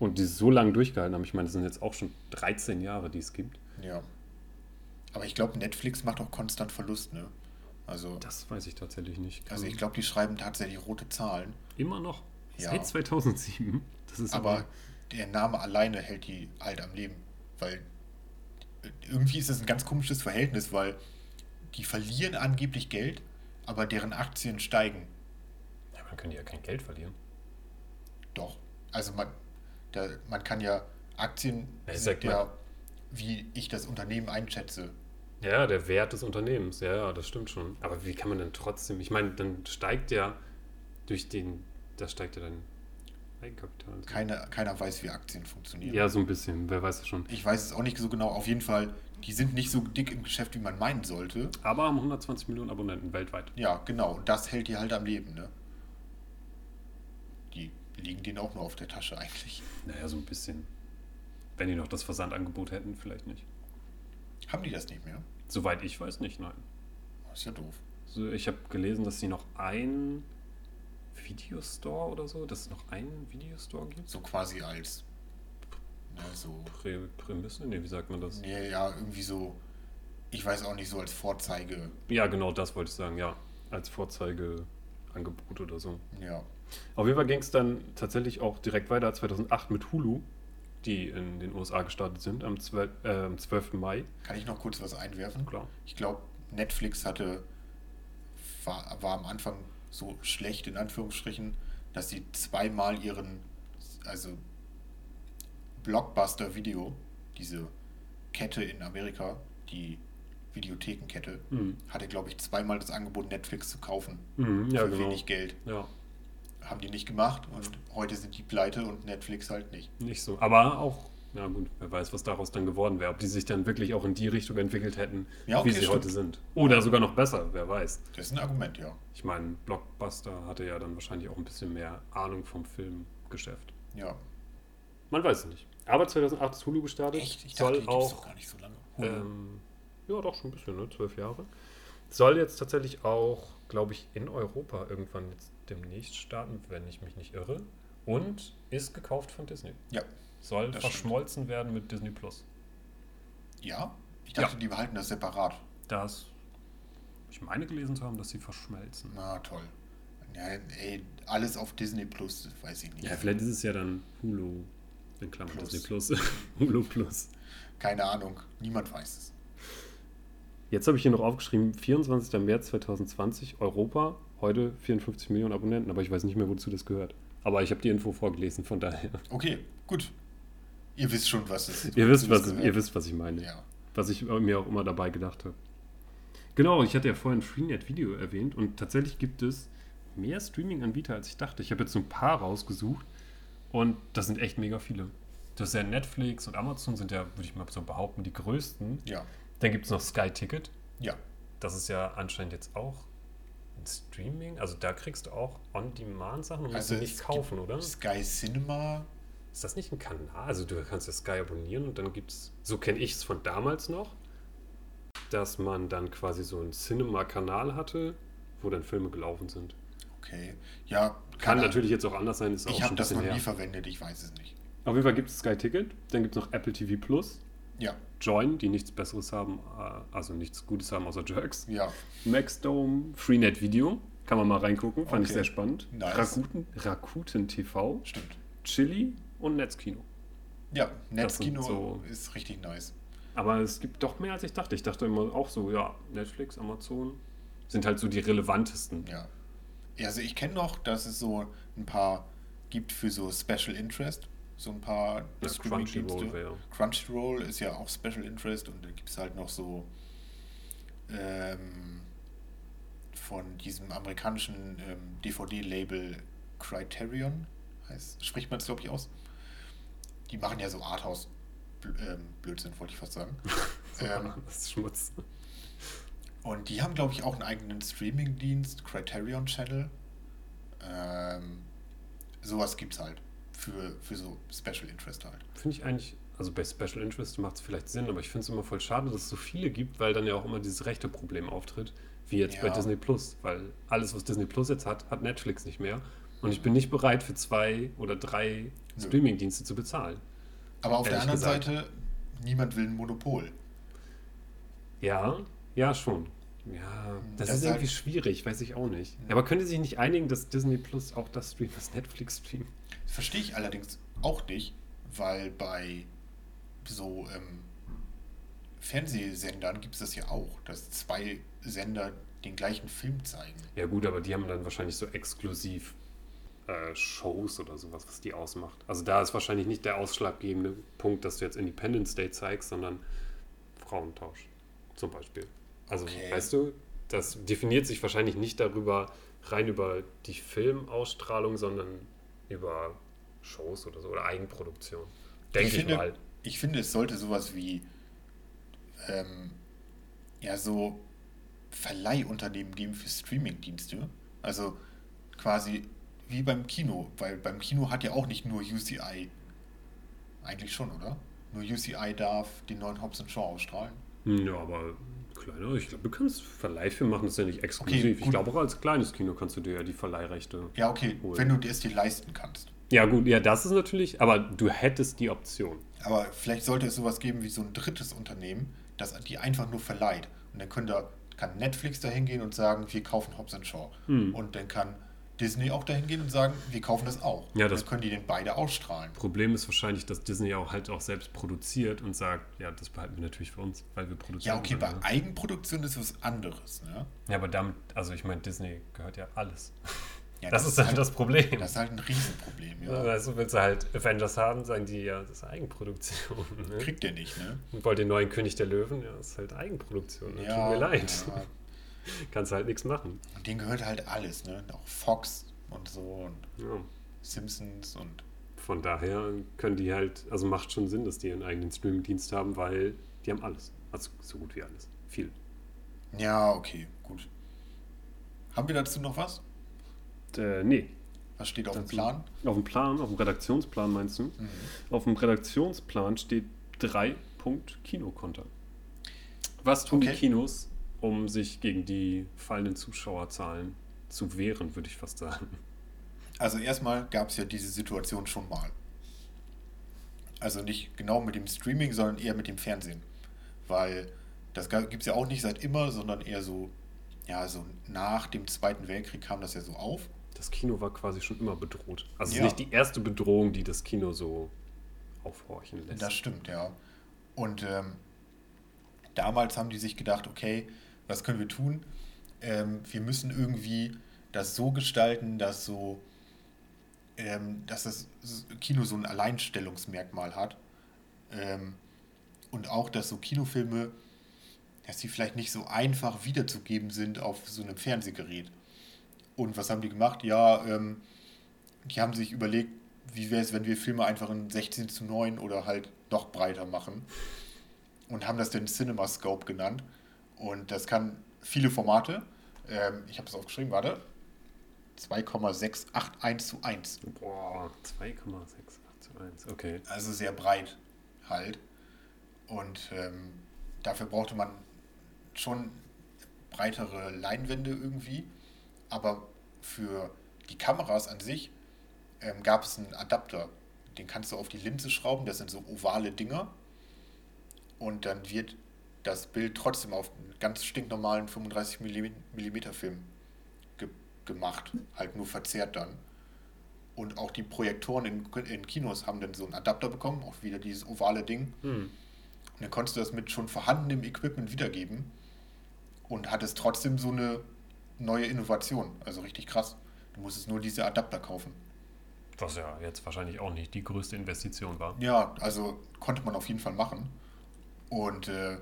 und die so lange durchgehalten haben. Ich meine, das sind jetzt auch schon 13 Jahre, die es gibt. Ja. Aber ich glaube, Netflix macht auch konstant Verlust, ne? Also, Das weiß ich tatsächlich nicht. also ich glaube, die schreiben tatsächlich rote Zahlen. Immer noch. Ja. Seit 2007. Das ist Aber der Name alleine hält die halt am Leben. Weil äh, irgendwie ist das ein ganz komisches Verhältnis, weil die verlieren angeblich Geld, aber deren Aktien steigen. Ja, man kann ja kein Geld verlieren. Doch. Also man, da, man kann ja Aktien, ja, wie ich das Unternehmen einschätze. Ja, der Wert des Unternehmens. Ja, ja, das stimmt schon. Aber wie kann man denn trotzdem. Ich meine, dann steigt ja durch den. Da steigt ja dann Eigenkapital. so. Keiner, keiner weiß, wie Aktien funktionieren. Ja, so ein bisschen. Wer weiß das schon. Ich weiß es auch nicht so genau. Auf jeden Fall, die sind nicht so dick im Geschäft, wie man meinen sollte. Aber haben 120 Millionen Abonnenten weltweit. Ja, genau. Und das hält die halt am Leben, ne? Die liegen denen auch nur auf der Tasche eigentlich. Naja, so ein bisschen. Wenn die noch das Versandangebot hätten, vielleicht nicht. Haben die das nicht mehr? Soweit ich weiß nicht, nein. Das ist ja doof. So, ich habe gelesen, dass sie noch einen Videostore oder so, dass es noch einen Videostore gibt. So quasi als. Ne, so. Prä Prämisse? Nee, wie sagt man das? Nee, ja, irgendwie so. Ich weiß auch nicht, so als Vorzeige. Ja, genau, das wollte ich sagen, ja. Als Vorzeigeangebot oder so. Ja. Auf jeden Fall ging es dann tatsächlich auch direkt weiter 2008 mit Hulu, die in den USA gestartet sind, am 12, äh, am 12. Mai. Kann ich noch kurz was einwerfen? Klar. Ich glaube, Netflix hatte. War, war am Anfang so schlecht, in Anführungsstrichen, dass sie zweimal ihren. Also. Blockbuster-Video, diese Kette in Amerika, die Videothekenkette, Mhm. hatte, glaube ich, zweimal das Angebot, Netflix zu kaufen. Mhm, ja, für genau. wenig Geld. Ja, Haben die nicht gemacht und heute sind die pleite und Netflix halt nicht. nicht so. Aber auch, ja gut, wer weiß, was daraus dann geworden wäre. Ob die sich dann wirklich auch in die Richtung entwickelt hätten, Ja, okay, wie sie stimmt. heute sind. Oder sogar noch besser, wer weiß. Das ist ein Argument, ja. Ich meine, Blockbuster hatte ja dann wahrscheinlich auch ein bisschen mehr Ahnung vom Filmgeschäft. Ja. Man weiß es nicht. Aber 2008 ist Hulu gestartet. Echt? Ich soll dachte, gibt's auch doch gar nicht so lange. Ähm, ja, doch schon ein bisschen, ne? Zwölf Jahre. Soll jetzt tatsächlich auch, glaube ich, in Europa irgendwann jetzt demnächst starten, wenn ich mich nicht irre. Und ist gekauft von Disney. ja. Soll verschmolzen werden mit Disney Plus. Ja? Ich dachte, Ja. die behalten das separat. Das, ich meine gelesen zu haben, dass sie verschmelzen. Na toll. Ja, ey, alles auf Disney Plus, das weiß ich nicht. Ja, vielleicht ist es ja dann Hulu, in Klammern Plus. Disney Plus, Hulu Plus. Keine Ahnung. Niemand weiß es. Jetzt habe ich hier noch aufgeschrieben, 24. März 2020, Europa, heute 54 Millionen Abonnenten, aber ich weiß nicht mehr, wozu das gehört. Aber ich habe die Info vorgelesen, von daher. Okay, gut. Ihr wisst schon, was es ist. Ihr wisst, was, gehört. ihr wisst, was ich meine. Ja. Was ich mir auch immer dabei gedacht habe. Genau, ich hatte ja vorhin Freenet Video erwähnt und tatsächlich gibt es mehr Streaming-Anbieter, als ich dachte. Ich habe jetzt so ein paar rausgesucht und das sind echt mega viele. Das ist ja Netflix und Amazon sind ja, würde ich mal so behaupten, die größten. Ja. Dann gibt es noch Sky Ticket. Ja. Das ist ja anscheinend jetzt auch Streaming. Also da kriegst du auch On-Demand-Sachen und musst Also sie nicht es kaufen, oder? Sky Cinema. Ist das nicht ein Kanal? Also du kannst ja Sky abonnieren und dann gibt es, so kenne ich es von damals noch, dass man dann quasi so einen Cinema-Kanal hatte, wo dann Filme gelaufen sind. Okay. Ja, Kann keine- natürlich jetzt auch anders sein, ist auch Ich habe das noch her. nie verwendet, ich weiß es nicht. Auf jeden Fall gibt es Sky Ticket, dann gibt es noch Apple TV Plus, Ja, Join, die nichts Besseres haben, äh, also nichts Gutes haben außer Jerks, ja. Maxdome, Freenet Video, kann man mal reingucken, fand ich Okay. sehr spannend. Nice. Rakuten, Rakuten TV, Stimmt. Chili und Netzkino. Ja, Netzkino so- ist richtig nice. Aber es gibt doch mehr als ich dachte. Ich dachte immer auch so, ja, Netflix, Amazon sind halt so die relevantesten. Ja, Also ich kenne noch, dass es so ein paar gibt für so Special Interest. So ein paar Ja, Streaming-Dienste. Crunchyroll ist ja auch Special Interest und dann gibt es halt noch so ähm, von diesem amerikanischen ähm, DVD-Label Criterion, heißt, spricht man es glaube ich aus. Die machen ja so Arthouse ähm, Blödsinn, wollte ich fast sagen. ähm, das ist Schmutz. und die haben, glaube ich, auch einen eigenen Streaming-Dienst, Criterion Channel. Ähm, sowas gibt's halt. Für, für so Special Interest halt. Finde ich eigentlich, also bei Special Interest macht es vielleicht Sinn, aber ich finde es immer voll schade, dass es so viele gibt, weil dann ja auch immer dieses rechte Problem auftritt, wie jetzt bei Ja. Disney Plus. Weil alles, was Disney Plus jetzt hat, hat Netflix nicht mehr. Und ich bin nicht bereit, für zwei oder drei. Streaming-Dienste zu bezahlen. Aber auf der anderen gesagt. Seite, niemand will ein Monopol. Ja, ja, schon. Ja, das, Das ist irgendwie halt- schwierig, weiß ich auch nicht. Ja, aber könnte sich nicht einigen, dass Disney Plus auch das streamt, was Netflix streamt? Verstehe ich allerdings auch nicht, weil bei so ähm, Fernsehsendern gibt es das ja auch, dass zwei Sender den gleichen Film zeigen. Ja gut, aber die haben dann wahrscheinlich so exklusiv äh, Shows oder sowas, was die ausmacht. Also da ist wahrscheinlich nicht der ausschlaggebende Punkt, dass du jetzt Independence Day zeigst, sondern Frauentausch zum Beispiel. Also Okay. weißt du, das definiert sich wahrscheinlich nicht darüber, rein über die Filmausstrahlung, sondern über Shows oder so oder Eigenproduktion. Denke ich, finde, mal. Ich finde, es sollte sowas wie ähm, ja so Verleihunternehmen geben für Streamingdienste. Also quasi wie beim Kino, weil beim Kino hat ja auch nicht nur UCI. Eigentlich schon, oder? Nur UCI darf den neuen Hobbs Shaw ausstrahlen. Ja, aber kleiner, ich glaube, du kannst Verleihfilm machen, das ist ja nicht exklusiv. ich gut. glaube, auch als kleines Kino kannst du dir ja die Verleihrechte Ja, okay, Cool. wenn du es dir leisten kannst. Ja, gut, ja, das ist natürlich, aber du hättest die Option. Aber vielleicht sollte es sowas geben wie so ein drittes Unternehmen, das die einfach nur verleiht. Und dann können da, kann Netflix dahin gehen und sagen, wir kaufen Hobbs Shaw. Hm. Und dann kann Disney auch dahin gehen und sagen, wir kaufen das auch. Ja, das- dann können die den beide ausstrahlen. Problem ist wahrscheinlich, dass Disney auch halt auch selbst produziert und sagt, ja, das behalten wir natürlich für uns, weil wir produzieren. Ja, okay, bei ne? Eigenproduktion ist was anderes. Ne? ja, aber damit, also ich meine, Disney gehört ja alles. Ja, das, ist halt das Problem. Das ist halt ein Riesenproblem. ja. Also willst du halt Avengers haben, sagen die, ja, das ist Eigenproduktion. Ne? Kriegt der nicht, ne? Und wollt den neuen König der Löwen, ja, das ist halt Eigenproduktion. Ne? Ja, Tut mir leid. ja. Kannst halt nichts machen. Und denen gehört halt alles, ne? Auch Fox und so und Ja. Simpsons und Von daher können die halt, also macht schon Sinn, dass die ihren eigenen Streaming-Dienst haben, weil die haben alles. Also so gut wie alles. Viel. ja, okay, gut. Haben wir dazu noch was? Äh, nee. Was steht auf dem. Plan? Auf dem Plan, auf dem Redaktionsplan meinst du? Mhm. Auf dem Redaktionsplan steht 3 Punkt Kinokonter. Was tun Okay. die Kinos, um sich gegen die fallenden Zuschauerzahlen zu wehren, würde ich fast sagen. Also erstmal gab es ja diese Situation schon mal. Also nicht genau mit dem Streaming, sondern eher mit dem Fernsehen. Weil das gibt es ja auch nicht seit immer, sondern eher so, ja, so nach dem Zweiten Weltkrieg kam das ja so auf. Das Kino war quasi schon immer bedroht. Also es Ja. ist nicht die erste Bedrohung, die das Kino so aufhorchen lässt. Das stimmt, ja. Und ähm, damals haben die sich gedacht, okay, was können wir tun? Ähm, wir müssen irgendwie das so gestalten, dass so, ähm, dass das Kino so ein Alleinstellungsmerkmal hat. Ähm, und auch, dass so Kinofilme, dass die vielleicht nicht so einfach wiederzugeben sind auf so einem Fernsehgerät. Und was haben die gemacht? Ja, ähm, die haben sich überlegt, wie wäre es, wenn wir Filme einfach in 16 zu 9 oder halt noch breiter machen. Und haben das dann CinemaScope genannt. Und das kann viele Formate. Ähm, ich habe es aufgeschrieben, warte. 2,681 zu 1. Boah, 2,68 zu 1, okay. Also sehr breit halt. Und ähm, dafür brauchte man schon breitere Leinwände irgendwie. Aber für die Kameras an sich ähm, gab es einen Adapter. Den kannst du auf die Linse schrauben. Das sind so ovale Dinger. Und dann wird das Bild trotzdem auf einen ganz stinknormalen 35 mm Film ge gemacht. Halt nur verzerrt dann. Und auch die Projektoren in, in Kinos haben dann so einen Adapter bekommen, auch wieder dieses ovale Ding. Hm. Und dann konntest du das mit schon vorhandenem Equipment wiedergeben und hattest trotzdem so eine neue Innovation. Also richtig krass. Du musstest nur diese Adapter kaufen. Was ja jetzt wahrscheinlich auch nicht die größte Investition war. Ja, also konnte man auf jeden Fall machen. Und äh,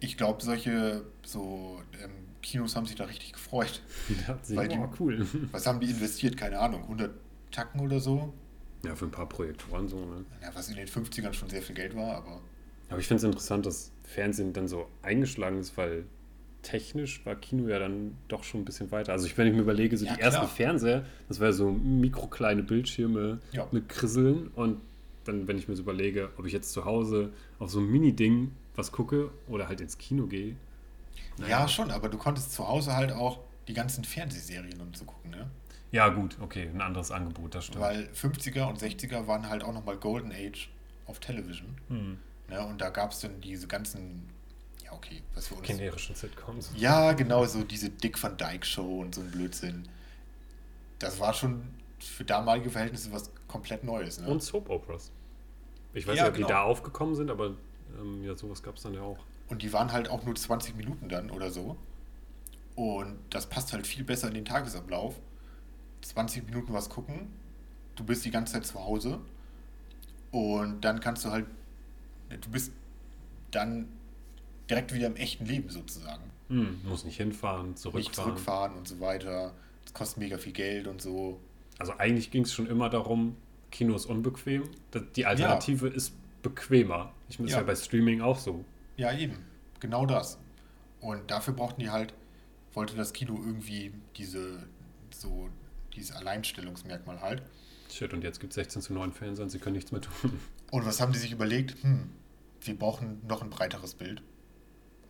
ich glaube, solche so ähm, Kinos haben sich da richtig gefreut. Die Weil die- boah, cool. Was haben die investiert? Keine Ahnung, 100 Tacken oder so? Ja, für ein paar Projektoren so, ne? Ja, was in den 50ern schon sehr viel Geld war, aber Aber ich finde es interessant, dass Fernsehen dann so eingeschlagen ist, weil technisch war Kino ja dann doch schon ein bisschen weiter. Also ich, wenn ich mir überlege, so Ja, die ersten klar. Fernseher, das war so mikrokleine Bildschirme Ja. mit Krisseln und dann, wenn ich mir so überlege, ob ich jetzt zu Hause auf so ein Mini-Ding was gucke oder halt ins Kino gehe. ja schon, aber du konntest zu Hause halt auch die ganzen Fernsehserien und so gucken, ne? Ja, gut, okay, ein anderes Angebot, das stimmt. Weil 50er und 60er waren halt auch nochmal Golden Age auf Television. Hm. Ne? Und da gab es dann diese ganzen, ja okay, was für uns. Generischen Sitcoms. Ja, genau, so diese Dick Van Dyke Show und so ein Blödsinn. Das war schon für damalige Verhältnisse was komplett Neues. Ne? Und Soap Operas. Ich weiß Ja, nicht, ob genau. die da aufgekommen sind, aber ähm, ja, sowas gab es dann ja auch. Und die waren halt auch nur 20 Minuten dann oder so. Und das passt halt viel besser in den Tagesablauf. 20 Minuten was gucken, du bist die ganze Zeit zu Hause und dann kannst du halt, du bist dann direkt wieder im echten Leben sozusagen. Hm, muss nicht hinfahren, zurückfahren. Nicht zurückfahren und so weiter. Es kostet mega viel Geld und so. Also eigentlich ging es schon immer darum, Kino ist unbequem. Das- Die Alternative ist bequemer. Ich meine, Ja. ja bei Streaming auch so. Ja, eben. Genau das. Und dafür brauchten die halt, wollte das Kino irgendwie diese, so, dieses Alleinstellungsmerkmal halt. Shit, und jetzt gibt es 16 zu 9 Fans und sie können nichts mehr tun. Und was haben die sich überlegt? Hm, wir brauchen noch ein breiteres Bild.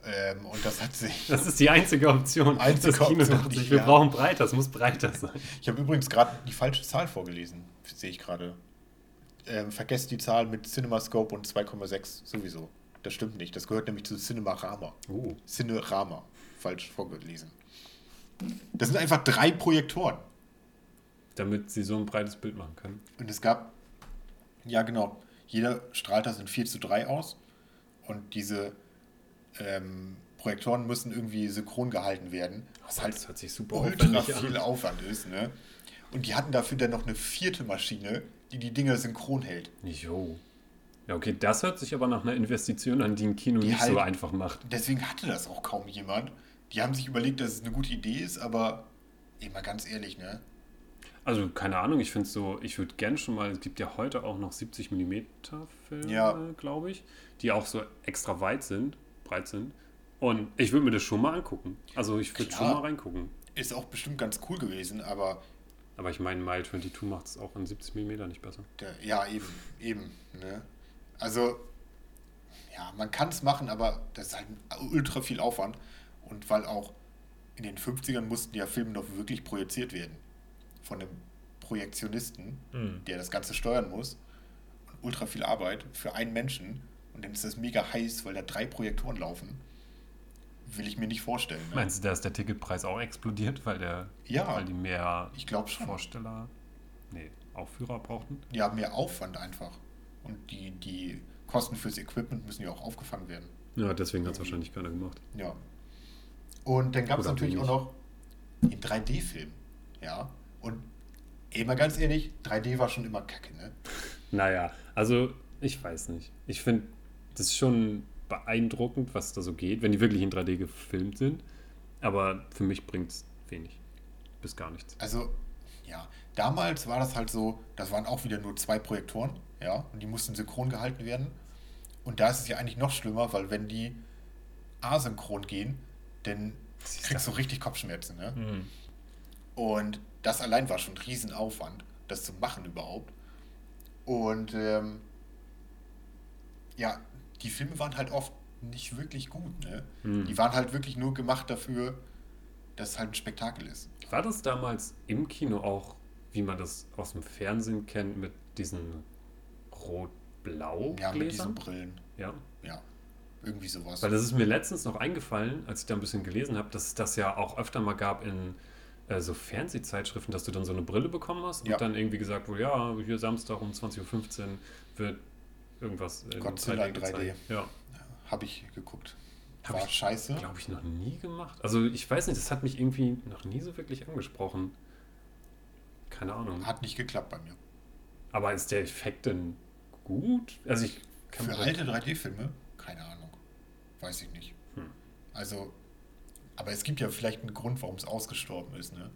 Ähm, und das hat sich. Das ist die einzige Option. Einzige das Kino Option, dachte sich, ich wir habe. brauchen breiter, es muss breiter sein. Ich habe übrigens gerade die falsche Zahl vorgelesen, sehe ich gerade. Ähm, vergesst die Zahl mit CinemaScope und 2,6 sowieso. Das stimmt nicht. Das gehört nämlich zu Cinemarama. Oh. Cinerama. Falsch vorgelesen. Das sind einfach drei Projektoren. Damit sie so ein breites Bild machen können. Und es gab, ja genau, jeder strahlt das in 4 zu 3 aus. Und diese ähm, Projektoren müssen irgendwie synchron gehalten werden. Was halt das hört sich super ultra viel an. Aufwand ist. Ne? Und die hatten dafür dann noch eine vierte Maschine, die die Dinger synchron hält. Jo. Ja, okay, das hört sich aber nach einer Investition an, die ein Kino Die nicht so halt- einfach macht. Deswegen hatte das auch kaum jemand. Die haben sich überlegt, dass es eine gute Idee ist, aber mal ganz ehrlich, ne? Also, keine Ahnung, ich finde so, ich würde gern schon mal, es gibt ja heute auch noch 70 mm Filme, Ja. glaube ich, die auch so extra weit sind, breit sind. Und ich würde mir das schon mal angucken. Also, ich würde schon mal reingucken. Ist auch bestimmt ganz cool gewesen, aber Aber ich meine, Mile 22 macht es auch in 70 mm nicht besser. Der, ja, eben, eben. Ne? Also, ja, man kann es machen, aber das ist halt ultra viel Aufwand. Und weil auch in den 50ern mussten ja Filme noch wirklich projiziert werden. Von einem Projektionisten, Mhm. der das Ganze steuern muss. Und ultra viel Arbeit für einen Menschen. Und dann ist das mega heiß, weil da drei Projektoren laufen. Will ich mir nicht vorstellen. Ne? Meinst du, da ist der Ticketpreis auch explodiert, weil, der, Ja. weil die mehr Ich glaube schon. Vorsteller, nee, Aufführer brauchten? Ja, mehr Aufwand einfach. Und die, die Kosten fürs Equipment müssen ja auch aufgefangen werden. Ja, deswegen hat es wahrscheinlich keiner gemacht. Ja. Und dann gab es natürlich auch noch den 3D-Film. Ja. Und ey, mal ganz ehrlich, 3D war schon immer kacke, ne? Naja, also ich weiß nicht. Ich finde, das ist schon beeindruckend, was da so geht, wenn die wirklich in 3D gefilmt sind. Aber für mich bringt es wenig. Bis gar nichts. Also, ja, damals war das halt so, das waren auch wieder nur zwei Projektoren, ja, und die mussten synchron gehalten werden. Und da ist es ja eigentlich noch schlimmer, weil wenn die asynchron gehen, dann kriegst du richtig Kopfschmerzen, ne? Mhm. Und das allein war schon ein Riesenaufwand, das zu machen überhaupt. Und ähm, ja, die Filme waren halt oft nicht wirklich gut. Ne? Hm. Die waren halt wirklich nur gemacht dafür, dass es halt ein Spektakel ist. War das damals im Kino auch, wie man das aus dem Fernsehen kennt, mit diesen rot-blau Ja, mit diesen? Brillen. Ja. Ja, irgendwie sowas. Weil das ist mir letztens noch eingefallen, als ich da ein bisschen gelesen habe, dass es das ja auch öfter mal gab in äh, so Fernsehzeitschriften, dass du dann so eine Brille bekommen hast Ja. und dann irgendwie gesagt wurde, ja, hier Samstag um 20.15 Uhr wird irgendwas Godzilla in 3D. gezeigt. Ja, Habe ich geguckt. Hab war ich, scheiße. glaube ich, noch nie gemacht. Also ich weiß nicht, das hat mich irgendwie noch nie so wirklich angesprochen. Keine Ahnung. Hat nicht geklappt bei mir. Aber ist der Effekt denn gut? Also ich kann Für alte 3D-Filme? Keine Ahnung. Weiß ich nicht. Hm. Also, aber es gibt ja vielleicht einen Grund, warum es ausgestorben ist, ne?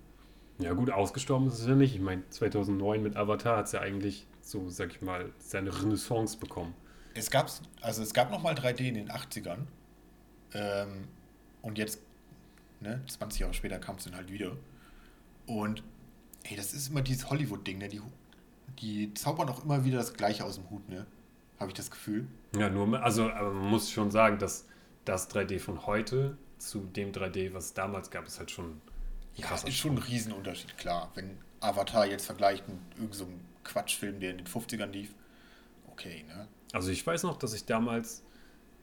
Ja gut, ausgestorben ist es ja nicht. Ich meine, 2009 mit Avatar hat es ja eigentlich so, sag ich mal, seine Renaissance bekommen. Es gab, also es gab nochmal 3D in den 80ern. Ähm, und jetzt, ne, 20 Jahre später kam es dann halt wieder. Und, ey, das ist immer dieses Hollywood-Ding, ne? Die, die zaubern auch immer wieder das Gleiche aus dem Hut, ne? Habe ich das Gefühl. Ja, nur, also aber man muss schon sagen, dass das 3D von heute zu dem 3D, was es damals gab, ist halt schon ein Ja, krasser ist schon ein Riesenunterschied, klar. Wenn Avatar jetzt vergleicht mit irgendeinem so Quatschfilm, der in den 50ern lief, okay, ne? Also ich weiß noch, dass ich damals,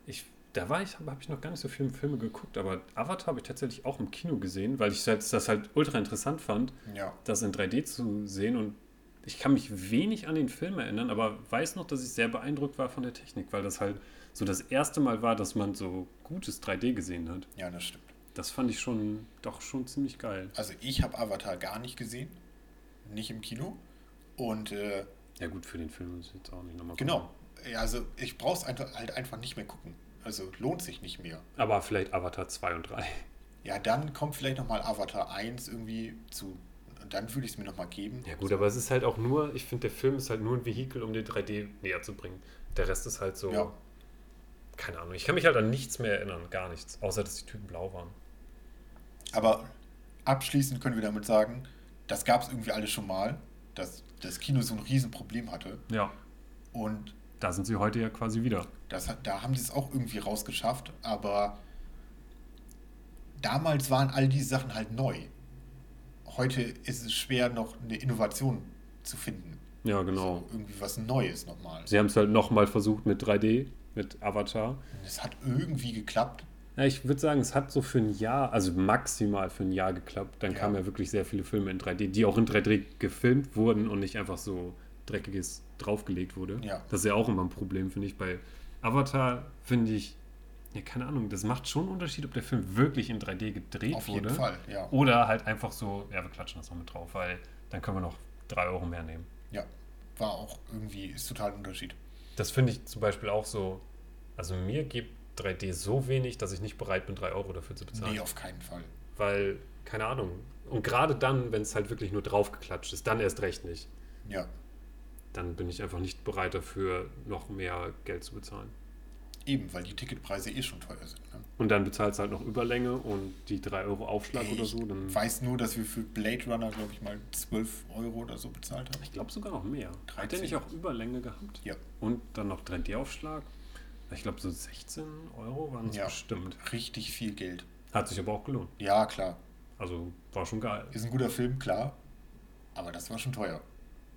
ich, da war ich, habe hab ich noch gar nicht so viele Filme geguckt, aber Avatar habe ich tatsächlich auch im Kino gesehen, weil ich das, das halt ultra interessant fand, Ja. das in 3D zu sehen und ich kann mich wenig an den Film erinnern, aber weiß noch, dass ich sehr beeindruckt war von der Technik, weil das halt so das erste Mal war, dass man so gutes 3D gesehen hat. Ja, das stimmt. Das fand ich schon, doch schon ziemlich geil. Also ich habe Avatar gar nicht gesehen. Nicht im Kino. Und äh, Ja gut, für den Film ist jetzt auch nicht nochmal genau. Ja, Also ich brauche es halt einfach nicht mehr gucken. Also lohnt sich nicht mehr. Aber vielleicht Avatar 2 und 3. Ja, dann kommt vielleicht nochmal Avatar 1 irgendwie zu. Und dann würde ich es mir nochmal geben. Ja gut, aber es ist halt auch nur, ich finde, der Film ist halt nur ein Vehikel, um den 3D näher zu bringen. Der Rest ist halt so, Ja. keine Ahnung. Ich kann mich halt an nichts mehr erinnern, gar nichts. Außer, dass die Typen blau waren. Aber abschließend können wir damit sagen, das gab es irgendwie alles schon mal, dass das Kino so ein Riesenproblem hatte. Ja, Und da sind sie heute ja quasi wieder. das, da haben sie es auch irgendwie rausgeschafft, aber damals waren all diese Sachen halt neu. Heute ist es schwer, noch eine Innovation zu finden. Ja, genau. So irgendwie was Neues nochmal. Sie haben es halt nochmal versucht mit 3D, mit Avatar. Es hat irgendwie geklappt. Ja, ich würde sagen, es hat so für ein Jahr, also maximal für ein Jahr geklappt. Dann Ja. kamen ja wirklich sehr viele Filme in 3D, die auch in 3D gefilmt wurden und nicht einfach so dreckiges draufgelegt wurde. Ja. Das ist ja auch immer ein Problem, finde ich. Bei Avatar finde ich, ja, keine Ahnung, das macht schon einen Unterschied, ob der Film wirklich in 3D gedreht Auf wurde. jeden Fall, ja. Oder halt einfach so, ja, wir klatschen das noch mit drauf, weil dann können wir noch 3 Euro mehr nehmen. Ja, war auch irgendwie, ist total ein Unterschied. Das finde ich zum Beispiel auch so, also mir gibt 3D so wenig, dass ich nicht bereit bin, 3 Euro dafür zu bezahlen. Nee, auf keinen Fall. Weil, keine Ahnung. Und gerade dann, wenn es halt wirklich nur draufgeklatscht ist, dann erst recht nicht. Ja. Dann bin ich einfach nicht bereit dafür, noch mehr Geld zu bezahlen. Eben, weil die Ticketpreise eh schon teuer sind. Ne? Und dann bezahlst du halt noch Überlänge und die 3 Euro Aufschlag oder so. Dann Ich weiß nur, dass wir für Blade Runner, glaube ich, mal 12 Euro oder so bezahlt haben. ich glaube sogar noch mehr. Hat der 13. nicht auch Überlänge gehabt? Ja, Und dann noch 3D-Aufschlag? Ich glaube, so 16 Euro waren es Ja. bestimmt. richtig viel Geld. Hat sich aber auch gelohnt. Ja, klar. Also war schon geil. Ist ein guter Film, klar. Aber das war schon teuer.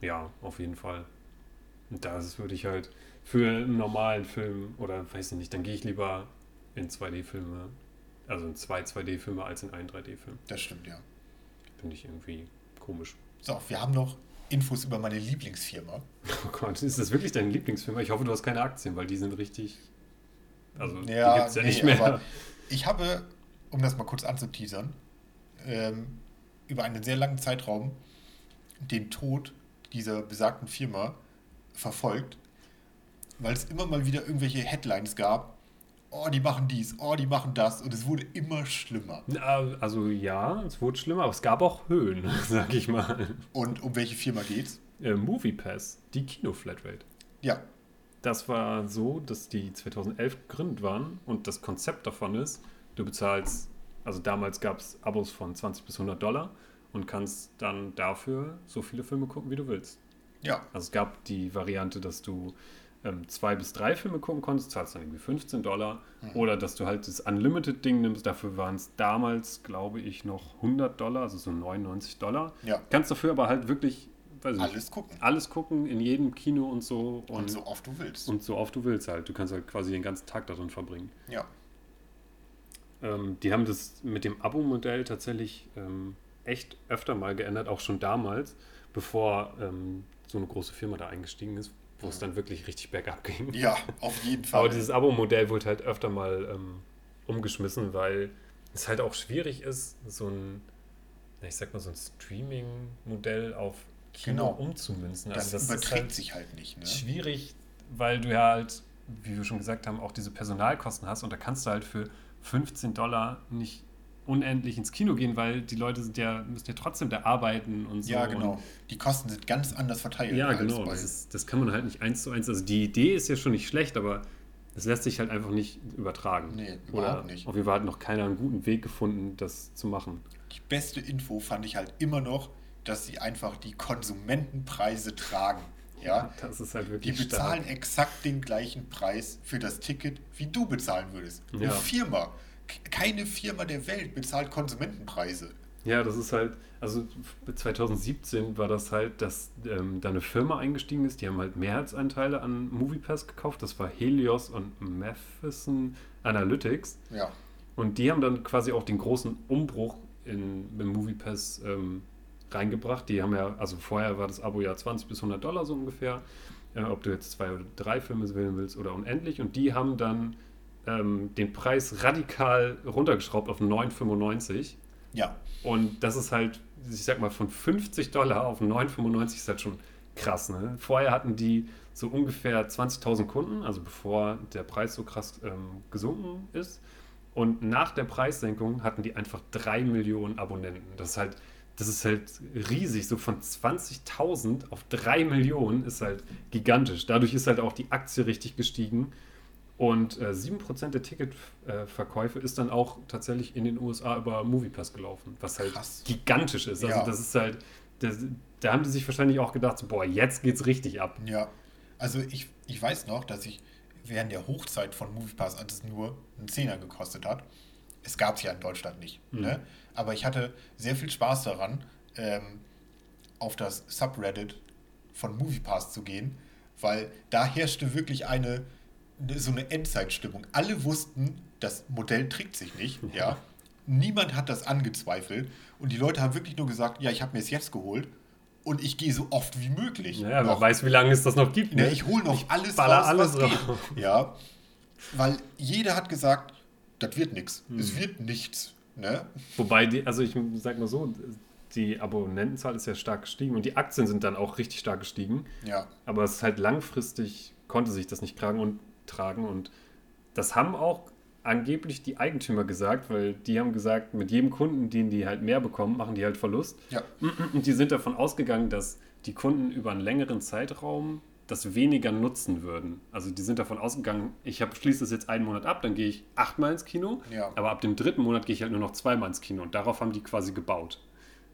Ja, auf jeden Fall. Und das würde ich halt für einen normalen Film oder weiß ich nicht, dann gehe ich lieber in 2D-Filme, also in zwei 2D-Filme als in einen 3D-Film. Das stimmt, ja. Finde ich irgendwie komisch. So, wir haben noch Infos über meine Lieblingsfirma. Oh Gott, ist das wirklich dein Lieblingsfilm? Ich hoffe, du hast keine Aktien, weil die sind richtig. Also, die Ja, gibt es ja nee, nicht mehr. ich habe, um das mal kurz anzuteasern, ähm, über einen sehr langen Zeitraum den Tod dieser besagten Firma verfolgt, weil es immer mal wieder irgendwelche Headlines gab. Oh, die machen dies, oh, die machen das. Und es wurde immer schlimmer. Also, ja, es wurde schlimmer, aber es gab auch Höhen, sag ich mal. Und um welche Firma geht's? Äh, Movie Pass, die Kino-Flatrate. Ja, Das war so, dass die 2011 gegründet waren und das Konzept davon ist, du bezahlst, also damals gab es Abos von 20 bis 100 Dollar und kannst dann dafür so viele Filme gucken, wie du willst. ja, Also es gab die Variante, dass du ähm, zwei bis drei Filme gucken konntest, zahlst dann irgendwie 15 Dollar. Oder dass du halt das Unlimited-Ding nimmst, dafür waren es damals, glaube ich, noch 100 Dollar, also so 99 Dollar. ja. Kannst dafür aber halt wirklich, nicht, Alles gucken. alles gucken, in jedem Kino und so. Und so oft du willst. Und so oft du willst halt. Du kannst halt quasi den ganzen Tag darin verbringen. ja, Ähm, die haben das mit dem Abo-Modell tatsächlich ähm, echt öfter mal geändert, auch schon damals, bevor ähm, so eine große Firma da eingestiegen ist, wo es dann wirklich richtig bergab ging. ja, auf jeden Fall. Aber dieses Abo-Modell wurde halt öfter mal ähm, umgeschmissen, weil es halt auch schwierig ist, so ein, ich sag mal, so ein Streaming-Modell auf Kino Genau. umzumünzen. das, Also überträgt halt sich halt nicht. Ne? schwierig, weil du ja halt, wie wir schon gesagt haben, auch diese Personalkosten hast und da kannst du halt für 15 Dollar nicht unendlich ins Kino gehen, weil die Leute sind ja, müssen ja trotzdem da arbeiten und so. Ja, genau. Die Kosten sind ganz anders verteilt. Ja, genau. Das, ist, das kann man halt nicht eins zu eins. Also die Idee ist ja schon nicht schlecht, aber das lässt sich halt einfach nicht übertragen. Nee, Oder überhaupt nicht. auf jeden Fall hat noch keiner einen guten Weg gefunden, das zu machen. Die beste Info fand ich halt immer noch, dass sie einfach die Konsumentenpreise tragen. Ja, Das ist halt die wirklich bezahlen exakt den gleichen Preis für das Ticket, wie du bezahlen würdest. Eine Ja. Firma, keine Firma der Welt bezahlt Konsumentenpreise. Ja, das ist halt, also 2017 war das halt, dass ähm, da eine Firma eingestiegen ist, die haben halt Mehrheitsanteile an MoviePass gekauft, das war Helios und Matheson Analytics. Ja, und die haben dann quasi auch den großen Umbruch in, im MoviePass ähm, reingebracht. Die haben ja, also vorher war das Abo ja 20 bis 100 Dollar so ungefähr, äh, ob du jetzt zwei oder drei Filme wählen willst oder unendlich. Und die haben dann ähm, den Preis radikal runtergeschraubt auf 9,95 ja, und das ist halt, ich sag mal, von 50 Dollar auf 9,95 ist halt schon krass. Ne? Vorher hatten die so ungefähr 20.000 Kunden, also bevor der Preis so krass ähm, gesunken ist. Und nach der Preissenkung hatten die einfach 3 Millionen Abonnenten. Das ist halt, das ist halt riesig. So von 20.000 auf 3 Millionen ist halt gigantisch. Dadurch ist halt auch die Aktie richtig gestiegen. Und äh, 7% der Ticketverkäufe ist dann auch tatsächlich in den USA über MoviePass gelaufen, was halt Krass. gigantisch ist. Also Ja. das ist halt, das, da haben die sich wahrscheinlich auch gedacht, so, boah, jetzt geht's richtig ab. ja. Also ich, ich weiß noch, dass ich während der Hochzeit von MoviePass, als es nur einen Zehner gekostet hat, es gab es ja in Deutschland nicht, Mhm. ne? aber ich hatte sehr viel Spaß daran, ähm, auf das Subreddit von MoviePass zu gehen, weil da herrschte wirklich eine, ne- so eine Endzeitstimmung. Alle wussten, das Modell trägt sich nicht, ja. Niemand hat das angezweifelt und die Leute haben wirklich nur gesagt, ja, ich habe mir es jetzt geholt und ich gehe so oft wie möglich. Naja, wer noch. weiß, wie lange es das noch gibt. Ja, Ne? ich hole noch alles baller raus, alles was raus. geht. Ja, weil jeder hat gesagt, das wird nichts. Hm. Es wird nichts. Ne? Wobei, die, also ich sag mal so, die Abonnentenzahl ist ja stark gestiegen und die Aktien sind dann auch richtig stark gestiegen. Ja, Aber es ist halt langfristig, konnte sich das nicht tragen und tragen. Und das haben auch angeblich die Eigentümer gesagt, weil die haben gesagt, mit jedem Kunden, den die halt mehr bekommen, machen die halt Verlust. ja, Und die sind davon ausgegangen, dass die Kunden über einen längeren Zeitraum das weniger nutzen würden. Also die sind davon ausgegangen, ich hab, schließe das jetzt einen Monat ab, dann gehe ich achtmal ins Kino, Ja. aber ab dem dritten Monat gehe ich halt nur noch zweimal ins Kino. Und darauf haben die quasi gebaut.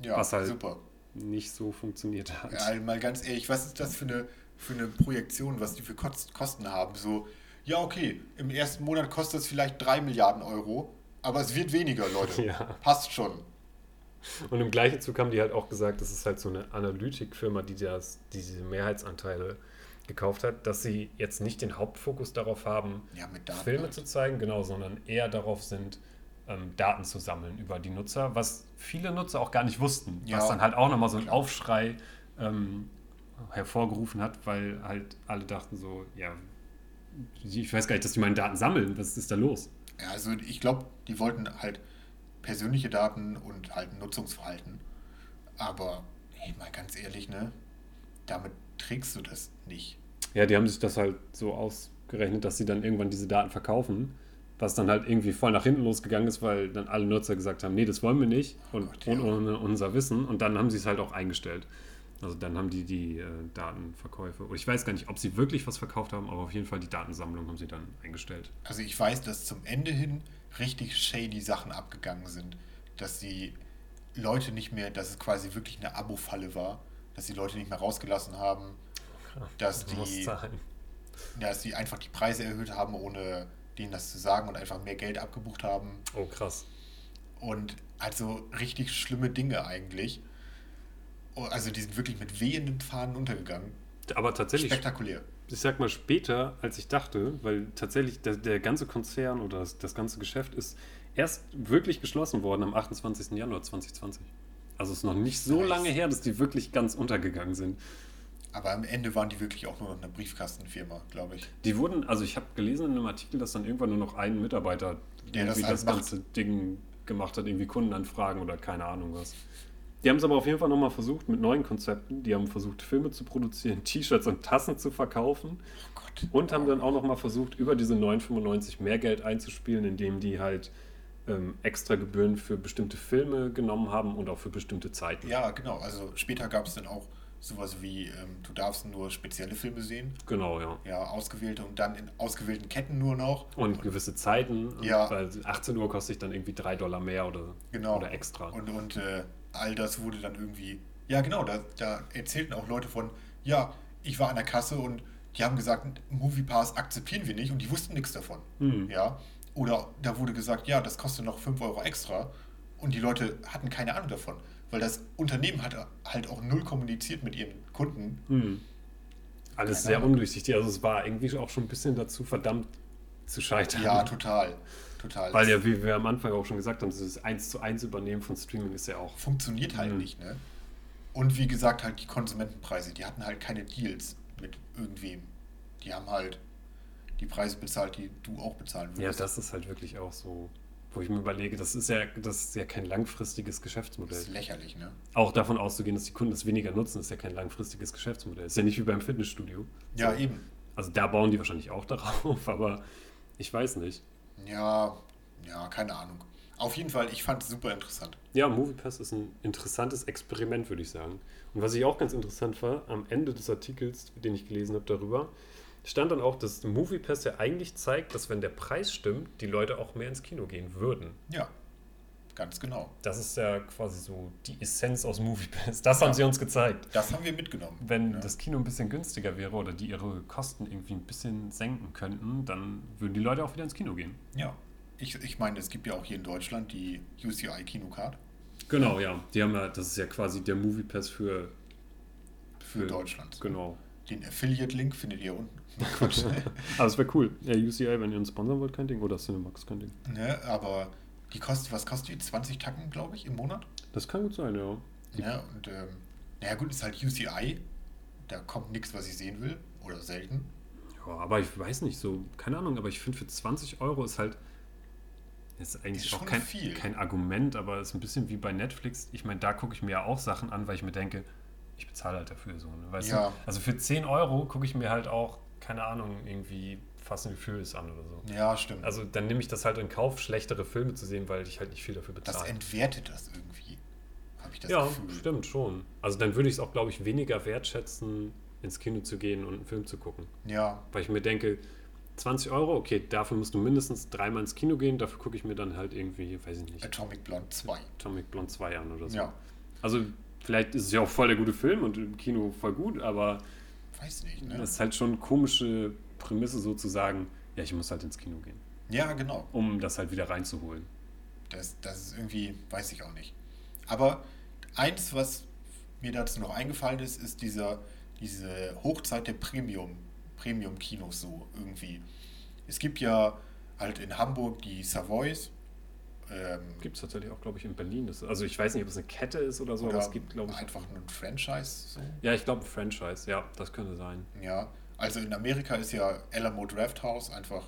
Ja, Was halt- super. Nicht so funktioniert hat. Ja, mal ganz ehrlich, was ist das für eine, für eine Projektion, was die für Kost- Kosten haben? So, ja, okay, im ersten Monat kostet es vielleicht 3 Milliarden Euro, aber es wird weniger, Leute. Ja. Passt schon. Und im gleichen Zug haben die halt auch gesagt, das ist halt so eine Analytikfirma, die das, diese Mehrheitsanteile gekauft hat, dass sie jetzt nicht den Hauptfokus darauf haben, Ja. Filme halt. zu zeigen, genau, sondern eher darauf sind, ähm, Daten zu sammeln über die Nutzer, was viele Nutzer auch gar nicht wussten. Ja, was dann halt auch nochmal so klar. Aufschrei ähm, hervorgerufen hat, weil halt alle dachten so, ja, ich weiß gar nicht, dass die meine Daten sammeln, was ist da los? Ja, also ich glaube, die wollten halt persönliche Daten und halt Nutzungsverhalten. Aber, hey, mal ganz ehrlich, ne? Damit trägst du das nicht. Ja, die haben sich das halt so ausgerechnet, dass sie dann irgendwann diese Daten verkaufen, was dann halt irgendwie voll nach hinten losgegangen ist, weil dann alle Nutzer gesagt haben, nee, das wollen wir nicht und Gott, ja. ohne unser Wissen und dann haben sie es halt auch eingestellt. Also dann haben die die äh, Datenverkäufe, und ich weiß gar nicht, ob sie wirklich was verkauft haben, aber auf jeden Fall die Datensammlung haben sie dann eingestellt. Also ich weiß, dass zum Ende hin richtig shady Sachen abgegangen sind. Dass die Leute nicht mehr, dass es quasi wirklich eine Abo-Falle war. Dass die Leute nicht mehr rausgelassen haben. Dass musst die, ja, dass die einfach die Preise erhöht haben, ohne denen das zu sagen und einfach mehr Geld abgebucht haben. Oh, krass. Und also richtig schlimme Dinge eigentlich. Oh, Also die sind wirklich mit wehenden Fahnen untergegangen. Aber tatsächlich Spektakulär. ich sag mal später, als ich dachte, weil tatsächlich der, der ganze Konzern oder das, das ganze Geschäft ist erst wirklich geschlossen worden am 28. Januar 2020. Also es ist noch nicht so Nice. lange her, dass die wirklich ganz untergegangen sind. Aber am Ende waren die wirklich auch nur noch eine Briefkastenfirma, glaube ich. Die wurden, also ich habe gelesen in einem Artikel, dass dann irgendwann nur noch ein Mitarbeiter Der das irgendwie das, macht. ganze Ding gemacht hat, irgendwie Kundenanfragen oder keine Ahnung was. Die haben es aber auf jeden Fall nochmal versucht mit neuen Konzepten. Die haben versucht, Filme zu produzieren, T-Shirts und Tassen zu verkaufen. Oh Gott. Und haben dann auch nochmal versucht, über diese 9,95 mehr Geld einzuspielen, indem die halt ähm, extra Gebühren für bestimmte Filme genommen haben und auch für bestimmte Zeiten. Ja, genau. Also später gab es dann auch sowas wie, ähm, du darfst nur spezielle Filme sehen, Genau, ja. ja, ausgewählte und dann in ausgewählten Ketten nur noch. Und gewisse Zeiten, Ja. weil 18 Uhr kostet dann irgendwie 3 Dollar mehr oder, Genau. oder extra. Und, und äh, all das wurde dann irgendwie, ja genau, da, da erzählten auch Leute von, ja, ich war an der Kasse und die haben gesagt, Moviepass akzeptieren wir nicht und die wussten nichts davon. Hm. Ja. Oder da wurde gesagt, ja, das kostet noch 5 Euro extra und die Leute hatten keine Ahnung davon. Weil das Unternehmen hat halt auch null kommuniziert mit ihren Kunden. Hm. Alles Keine sehr Ahnung. undurchsichtig. Also es war irgendwie auch schon ein bisschen dazu verdammt zu scheitern. Ja, total. Total. Weil ja, wie wir am Anfang auch schon gesagt haben, dieses 1 zu 1 Übernehmen von Streaming ist ja auch. funktioniert halt Mhm. nicht, ne? Und wie gesagt, halt die Konsumentenpreise, die hatten halt keine Deals mit irgendwem. Die haben halt die Preise bezahlt, die du auch bezahlen Ja, würdest. das ist halt wirklich auch so, wo ich mir überlege, das ist ja, das ist ja kein langfristiges Das Geschäftsmodell. ist lächerlich, ne? Auch davon auszugehen, dass die Kunden das weniger nutzen, ist ja kein langfristiges Geschäftsmodell. Ist ja nicht wie beim Fitnessstudio. Ja, So. eben. Also da bauen die wahrscheinlich auch darauf, aber ich weiß nicht. Ja, ja, keine Ahnung. Auf jeden Fall, ich fand es super interessant. Ja, MoviePass ist ein interessantes Experiment, würde ich sagen. Und was ich auch ganz interessant war, am Ende des Artikels, den ich gelesen habe darüber, stand dann auch, dass MoviePass ja eigentlich zeigt, dass wenn der Preis stimmt, die Leute auch mehr ins Kino gehen würden. Ja, ganz genau. Das ist ja quasi so die Essenz aus MoviePass. Das haben Ja. sie uns gezeigt. Das haben wir mitgenommen. Wenn ja. das Kino ein bisschen günstiger wäre oder die ihre Kosten irgendwie ein bisschen senken könnten, dann würden die Leute auch wieder ins Kino gehen. Ja. Ich, ich meine, es gibt ja auch hier in Deutschland die UCI-Kinocard Genau, ja. Die haben ja, das ist ja quasi der MoviePass für, für Deutschland. Genau. Den Affiliate-Link findet ihr unten. Aber es wäre cool. Ja, UCI, wenn ihr uns sponsern wollt, kein Ding. Oder Cinemax, kein Ding. ne, aber die kostet, was kostet die? 20 Tacken, glaube ich, im Monat? Das kann gut sein, ja. Ja, und ähm, naja gut, ist halt UCI. Da kommt nichts, was ich sehen will. Oder selten. Ja, aber ich weiß nicht so, keine Ahnung, aber ich finde für 20 Euro ist halt. Ist eigentlich Ist auch kein, viel. kein Argument, aber ist ein bisschen wie bei Netflix. Ich meine, da gucke ich mir ja auch Sachen an, weil ich mir denke, ich bezahle halt dafür so. Ne? Weißt Ja. du? Also für 10 Euro gucke ich mir halt auch, keine Ahnung, irgendwie Fast and Furious an oder so. Ja, stimmt. Also dann nehme ich das halt in Kauf, schlechtere Filme zu sehen, weil ich halt nicht viel dafür das bezahle. entwertet das irgendwie. Habe ich das ja, Gefühl. stimmt schon. Also dann würde ich es auch, glaube ich, weniger wertschätzen, ins Kino zu gehen und einen Film zu gucken. Ja, Weil ich mir denke, 20 Euro, okay, dafür musst du mindestens dreimal ins Kino gehen, dafür gucke ich mir dann halt irgendwie, weiß ich nicht, Atomic Blonde 2. Atomic Blonde 2 an oder so. Ja, Also vielleicht ist es ja auch voll der gute Film und im Kino voll gut, aber weiß nicht, ne? das ist halt schon eine komische Prämisse sozusagen, ja, ich muss halt ins Kino gehen, Ja, genau. um das halt wieder reinzuholen. Das, das ist irgendwie, weiß ich auch nicht. Aber eins, was mir dazu noch eingefallen ist, ist dieser, diese Hochzeit der Premium, Premium-Kinos so irgendwie. Es gibt ja halt in Hamburg die Savoys. Ähm, Gibt es tatsächlich auch, glaube ich, in Berlin. Das, also ich weiß nicht, ob es eine Kette ist oder so, aber oder es gibt, glaube ich, einfach nur ein Franchise. So. ja, ich glaube ein Franchise, ja, das könnte sein. Ja, also in Amerika ist ja Alamo Draft House einfach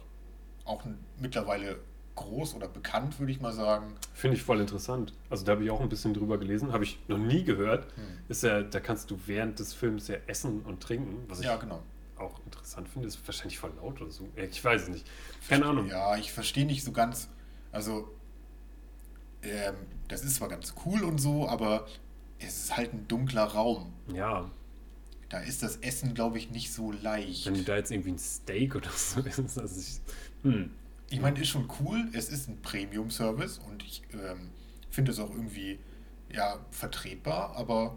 auch mittlerweile groß oder bekannt, würde ich mal sagen. Finde ich voll interessant. Also da habe ich auch ein bisschen drüber gelesen, habe ich noch nie gehört. Hm. Ist ja, da kannst du während des Films ja essen und trinken, was ich Ja, genau. auch interessant finde. Ist wahrscheinlich voll laut oder so. Ich weiß es nicht. Keine Ahnung. Ja, ich verstehe nicht so ganz. Also, ähm, das ist zwar ganz cool und so, aber es ist halt ein dunkler Raum. Ja, Da ist das Essen, glaube ich, nicht so leicht. wenn du da jetzt irgendwie ein Steak oder so isst, also ich, hm. Ich meine, ist schon cool. Es ist ein Premium-Service und ich ähm, finde es auch irgendwie ja, vertretbar, aber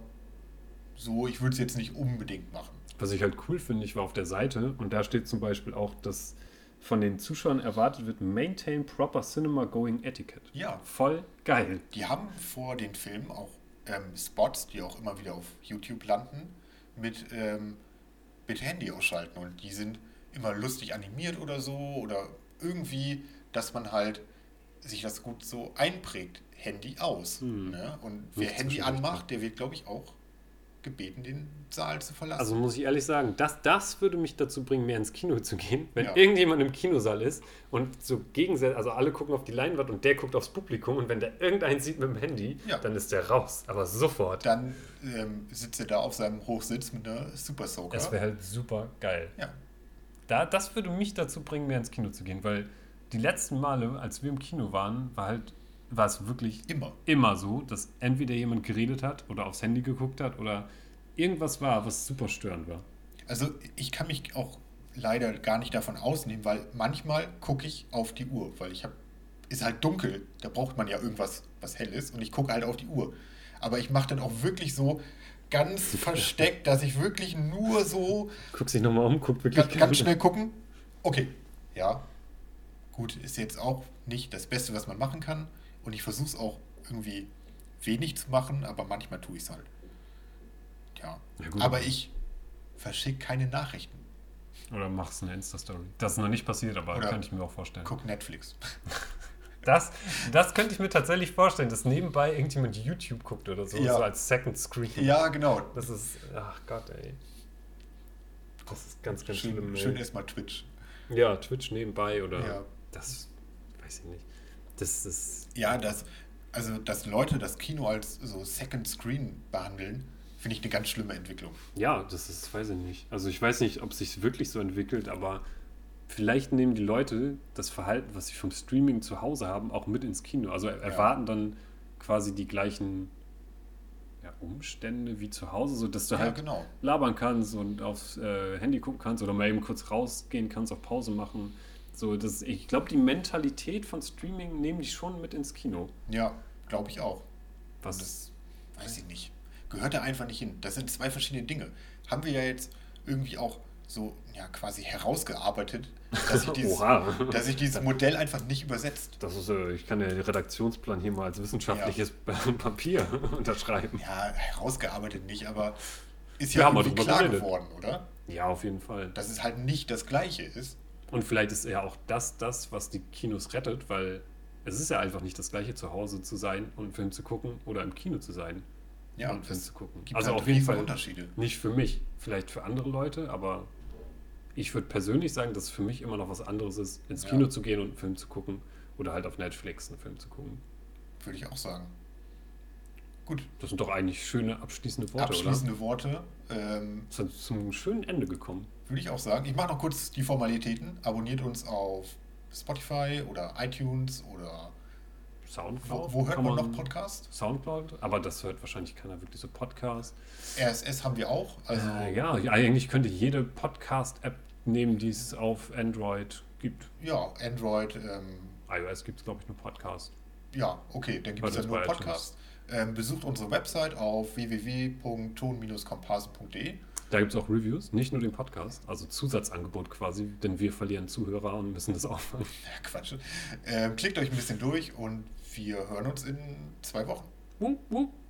so, ich würde es jetzt nicht unbedingt machen. Was ich halt cool finde, ich war auf der Seite und da steht zum Beispiel auch, dass von den Zuschauern erwartet wird, maintain proper cinema going etiquette. Ja, Voll geil. die haben vor den Filmen auch ähm, Spots, die auch immer wieder auf YouTube landen, mit ähm, mit Handy ausschalten und die sind immer lustig animiert oder so oder irgendwie, dass man halt sich das gut so einprägt. Handy aus. Hm. Ne? Und wer Handy anmacht, der wird, glaube ich, auch gebeten, den Saal zu verlassen. Also muss ich ehrlich sagen, das, das würde mich dazu bringen, mehr ins Kino zu gehen, wenn Ja. irgendjemand im Kinosaal ist und so gegensätzlich, also alle gucken auf die Leinwand und der guckt aufs Publikum und wenn der irgendeinen sieht mit dem Handy, Ja. dann ist der raus, aber sofort. Dann ähm, sitzt er da auf seinem Hochsitz mit einer Super Soaker. Das wäre halt super geil. ja. Da, das würde mich dazu bringen, mehr ins Kino zu gehen, weil die letzten Male, als wir im Kino waren, war halt, war es wirklich Immer. immer so, dass entweder jemand geredet hat oder aufs Handy geguckt hat oder irgendwas war, was super störend war. Also ich kann mich auch leider gar nicht davon ausnehmen, weil manchmal gucke ich auf die Uhr, weil ich habe, ist halt dunkel, da braucht man ja irgendwas, was hell ist und ich gucke halt auf die Uhr. Aber ich mache dann auch wirklich so ganz versteckt, dass ich wirklich nur so Guckt sich nochmal um, guckt wirklich ganz, ganz schnell gucken. Okay, ja, gut, ist jetzt auch nicht das Beste, was man machen kann und ich versuche es auch irgendwie wenig zu machen, aber manchmal tue ich es halt. Ja, Ja, aber ich verschicke keine Nachrichten. Oder machst eine Insta-Story. Das ist noch nicht passiert, aber Oder könnte ich mir auch vorstellen. Guck Netflix. Das, das könnte ich mir tatsächlich vorstellen, dass nebenbei irgendjemand YouTube guckt oder so, Ja. so als Second Screen. Ja, genau. Das ist, ach Gott, ey. Das ist ganz, ganz Schön, schlimm. schön erstmal Twitch. Ja, Twitch nebenbei oder Ja. das, weiß ich nicht. Das ist, Ja, das, also dass Leute das Kino als so Second Screen behandeln, finde ich eine ganz schlimme Entwicklung. ja, das ist, weiß ich nicht. Also ich weiß nicht, ob es sich wirklich so entwickelt, aber vielleicht nehmen die Leute das Verhalten, was sie vom Streaming zu Hause haben, auch mit ins Kino. Also er- erwarten dann quasi die gleichen ja, Umstände wie zu Hause, sodass du Ja, halt genau. labern kannst und aufs äh, Handy gucken kannst oder mal eben kurz rausgehen kannst, auf Pause machen. So, das, ich glaube, die Mentalität von Streaming nehmen die schon mit ins Kino. Ja, glaube ich auch. Was Das weiß ich nicht. Gehört da einfach nicht hin. Das sind zwei verschiedene Dinge. Haben wir ja jetzt irgendwie auch so ja, quasi herausgearbeitet, dass sich dieses, Oha. dass sich dieses Modell einfach nicht übersetzt. Das ist, äh, ich kann ja den Redaktionsplan hier mal als wissenschaftliches Papier unterschreiben. Ja, herausgearbeitet nicht, aber ist ja mal irgendwie klar geredet. geworden, oder? Ja, auf jeden Fall. Dass es halt nicht das Gleiche ist. Und vielleicht ist ja auch das das, was die Kinos rettet, weil es ist ja einfach nicht das gleiche, zu Hause zu sein und einen Film zu gucken oder im Kino zu sein Ja, und einen Film zu gucken. gibt Also halt auf jeden Fall Unterschiede. nicht für mich, vielleicht für andere Leute, aber ich würde persönlich sagen, dass es für mich immer noch was anderes ist, ins Ja. Kino zu gehen und einen Film zu gucken oder halt auf Netflix einen Film zu gucken. Würde ich auch sagen. Gut, Das sind doch eigentlich schöne abschließende Worte, abschließende Worte. Ähm, oder? Ist zum schönen Ende gekommen. Würde ich auch sagen. Ich mache noch kurz die Formalitäten. Abonniert uns auf Spotify oder iTunes oder Soundcloud. Wo, wo hört man noch Podcast? Soundcloud, aber das hört wahrscheinlich keiner wirklich so Podcast. RSS haben wir auch. Also Äh, ja, eigentlich könnte jede Podcast-App nehmen, die es auf Android gibt. ja, Android, ähm, iOS gibt es, glaube ich, nur Podcast. ja, okay, dann gibt es ja nur Podcast. Ähm, besucht unsere Website auf www.ton-komparsen.de. Da gibt es auch Reviews, nicht nur den Podcast, also Zusatzangebot quasi, denn wir verlieren Zuhörer und müssen das aufmachen. Ja, Quatsch. Ähm, klickt euch ein bisschen durch und wir hören uns in zwei Wochen. Wup, wup.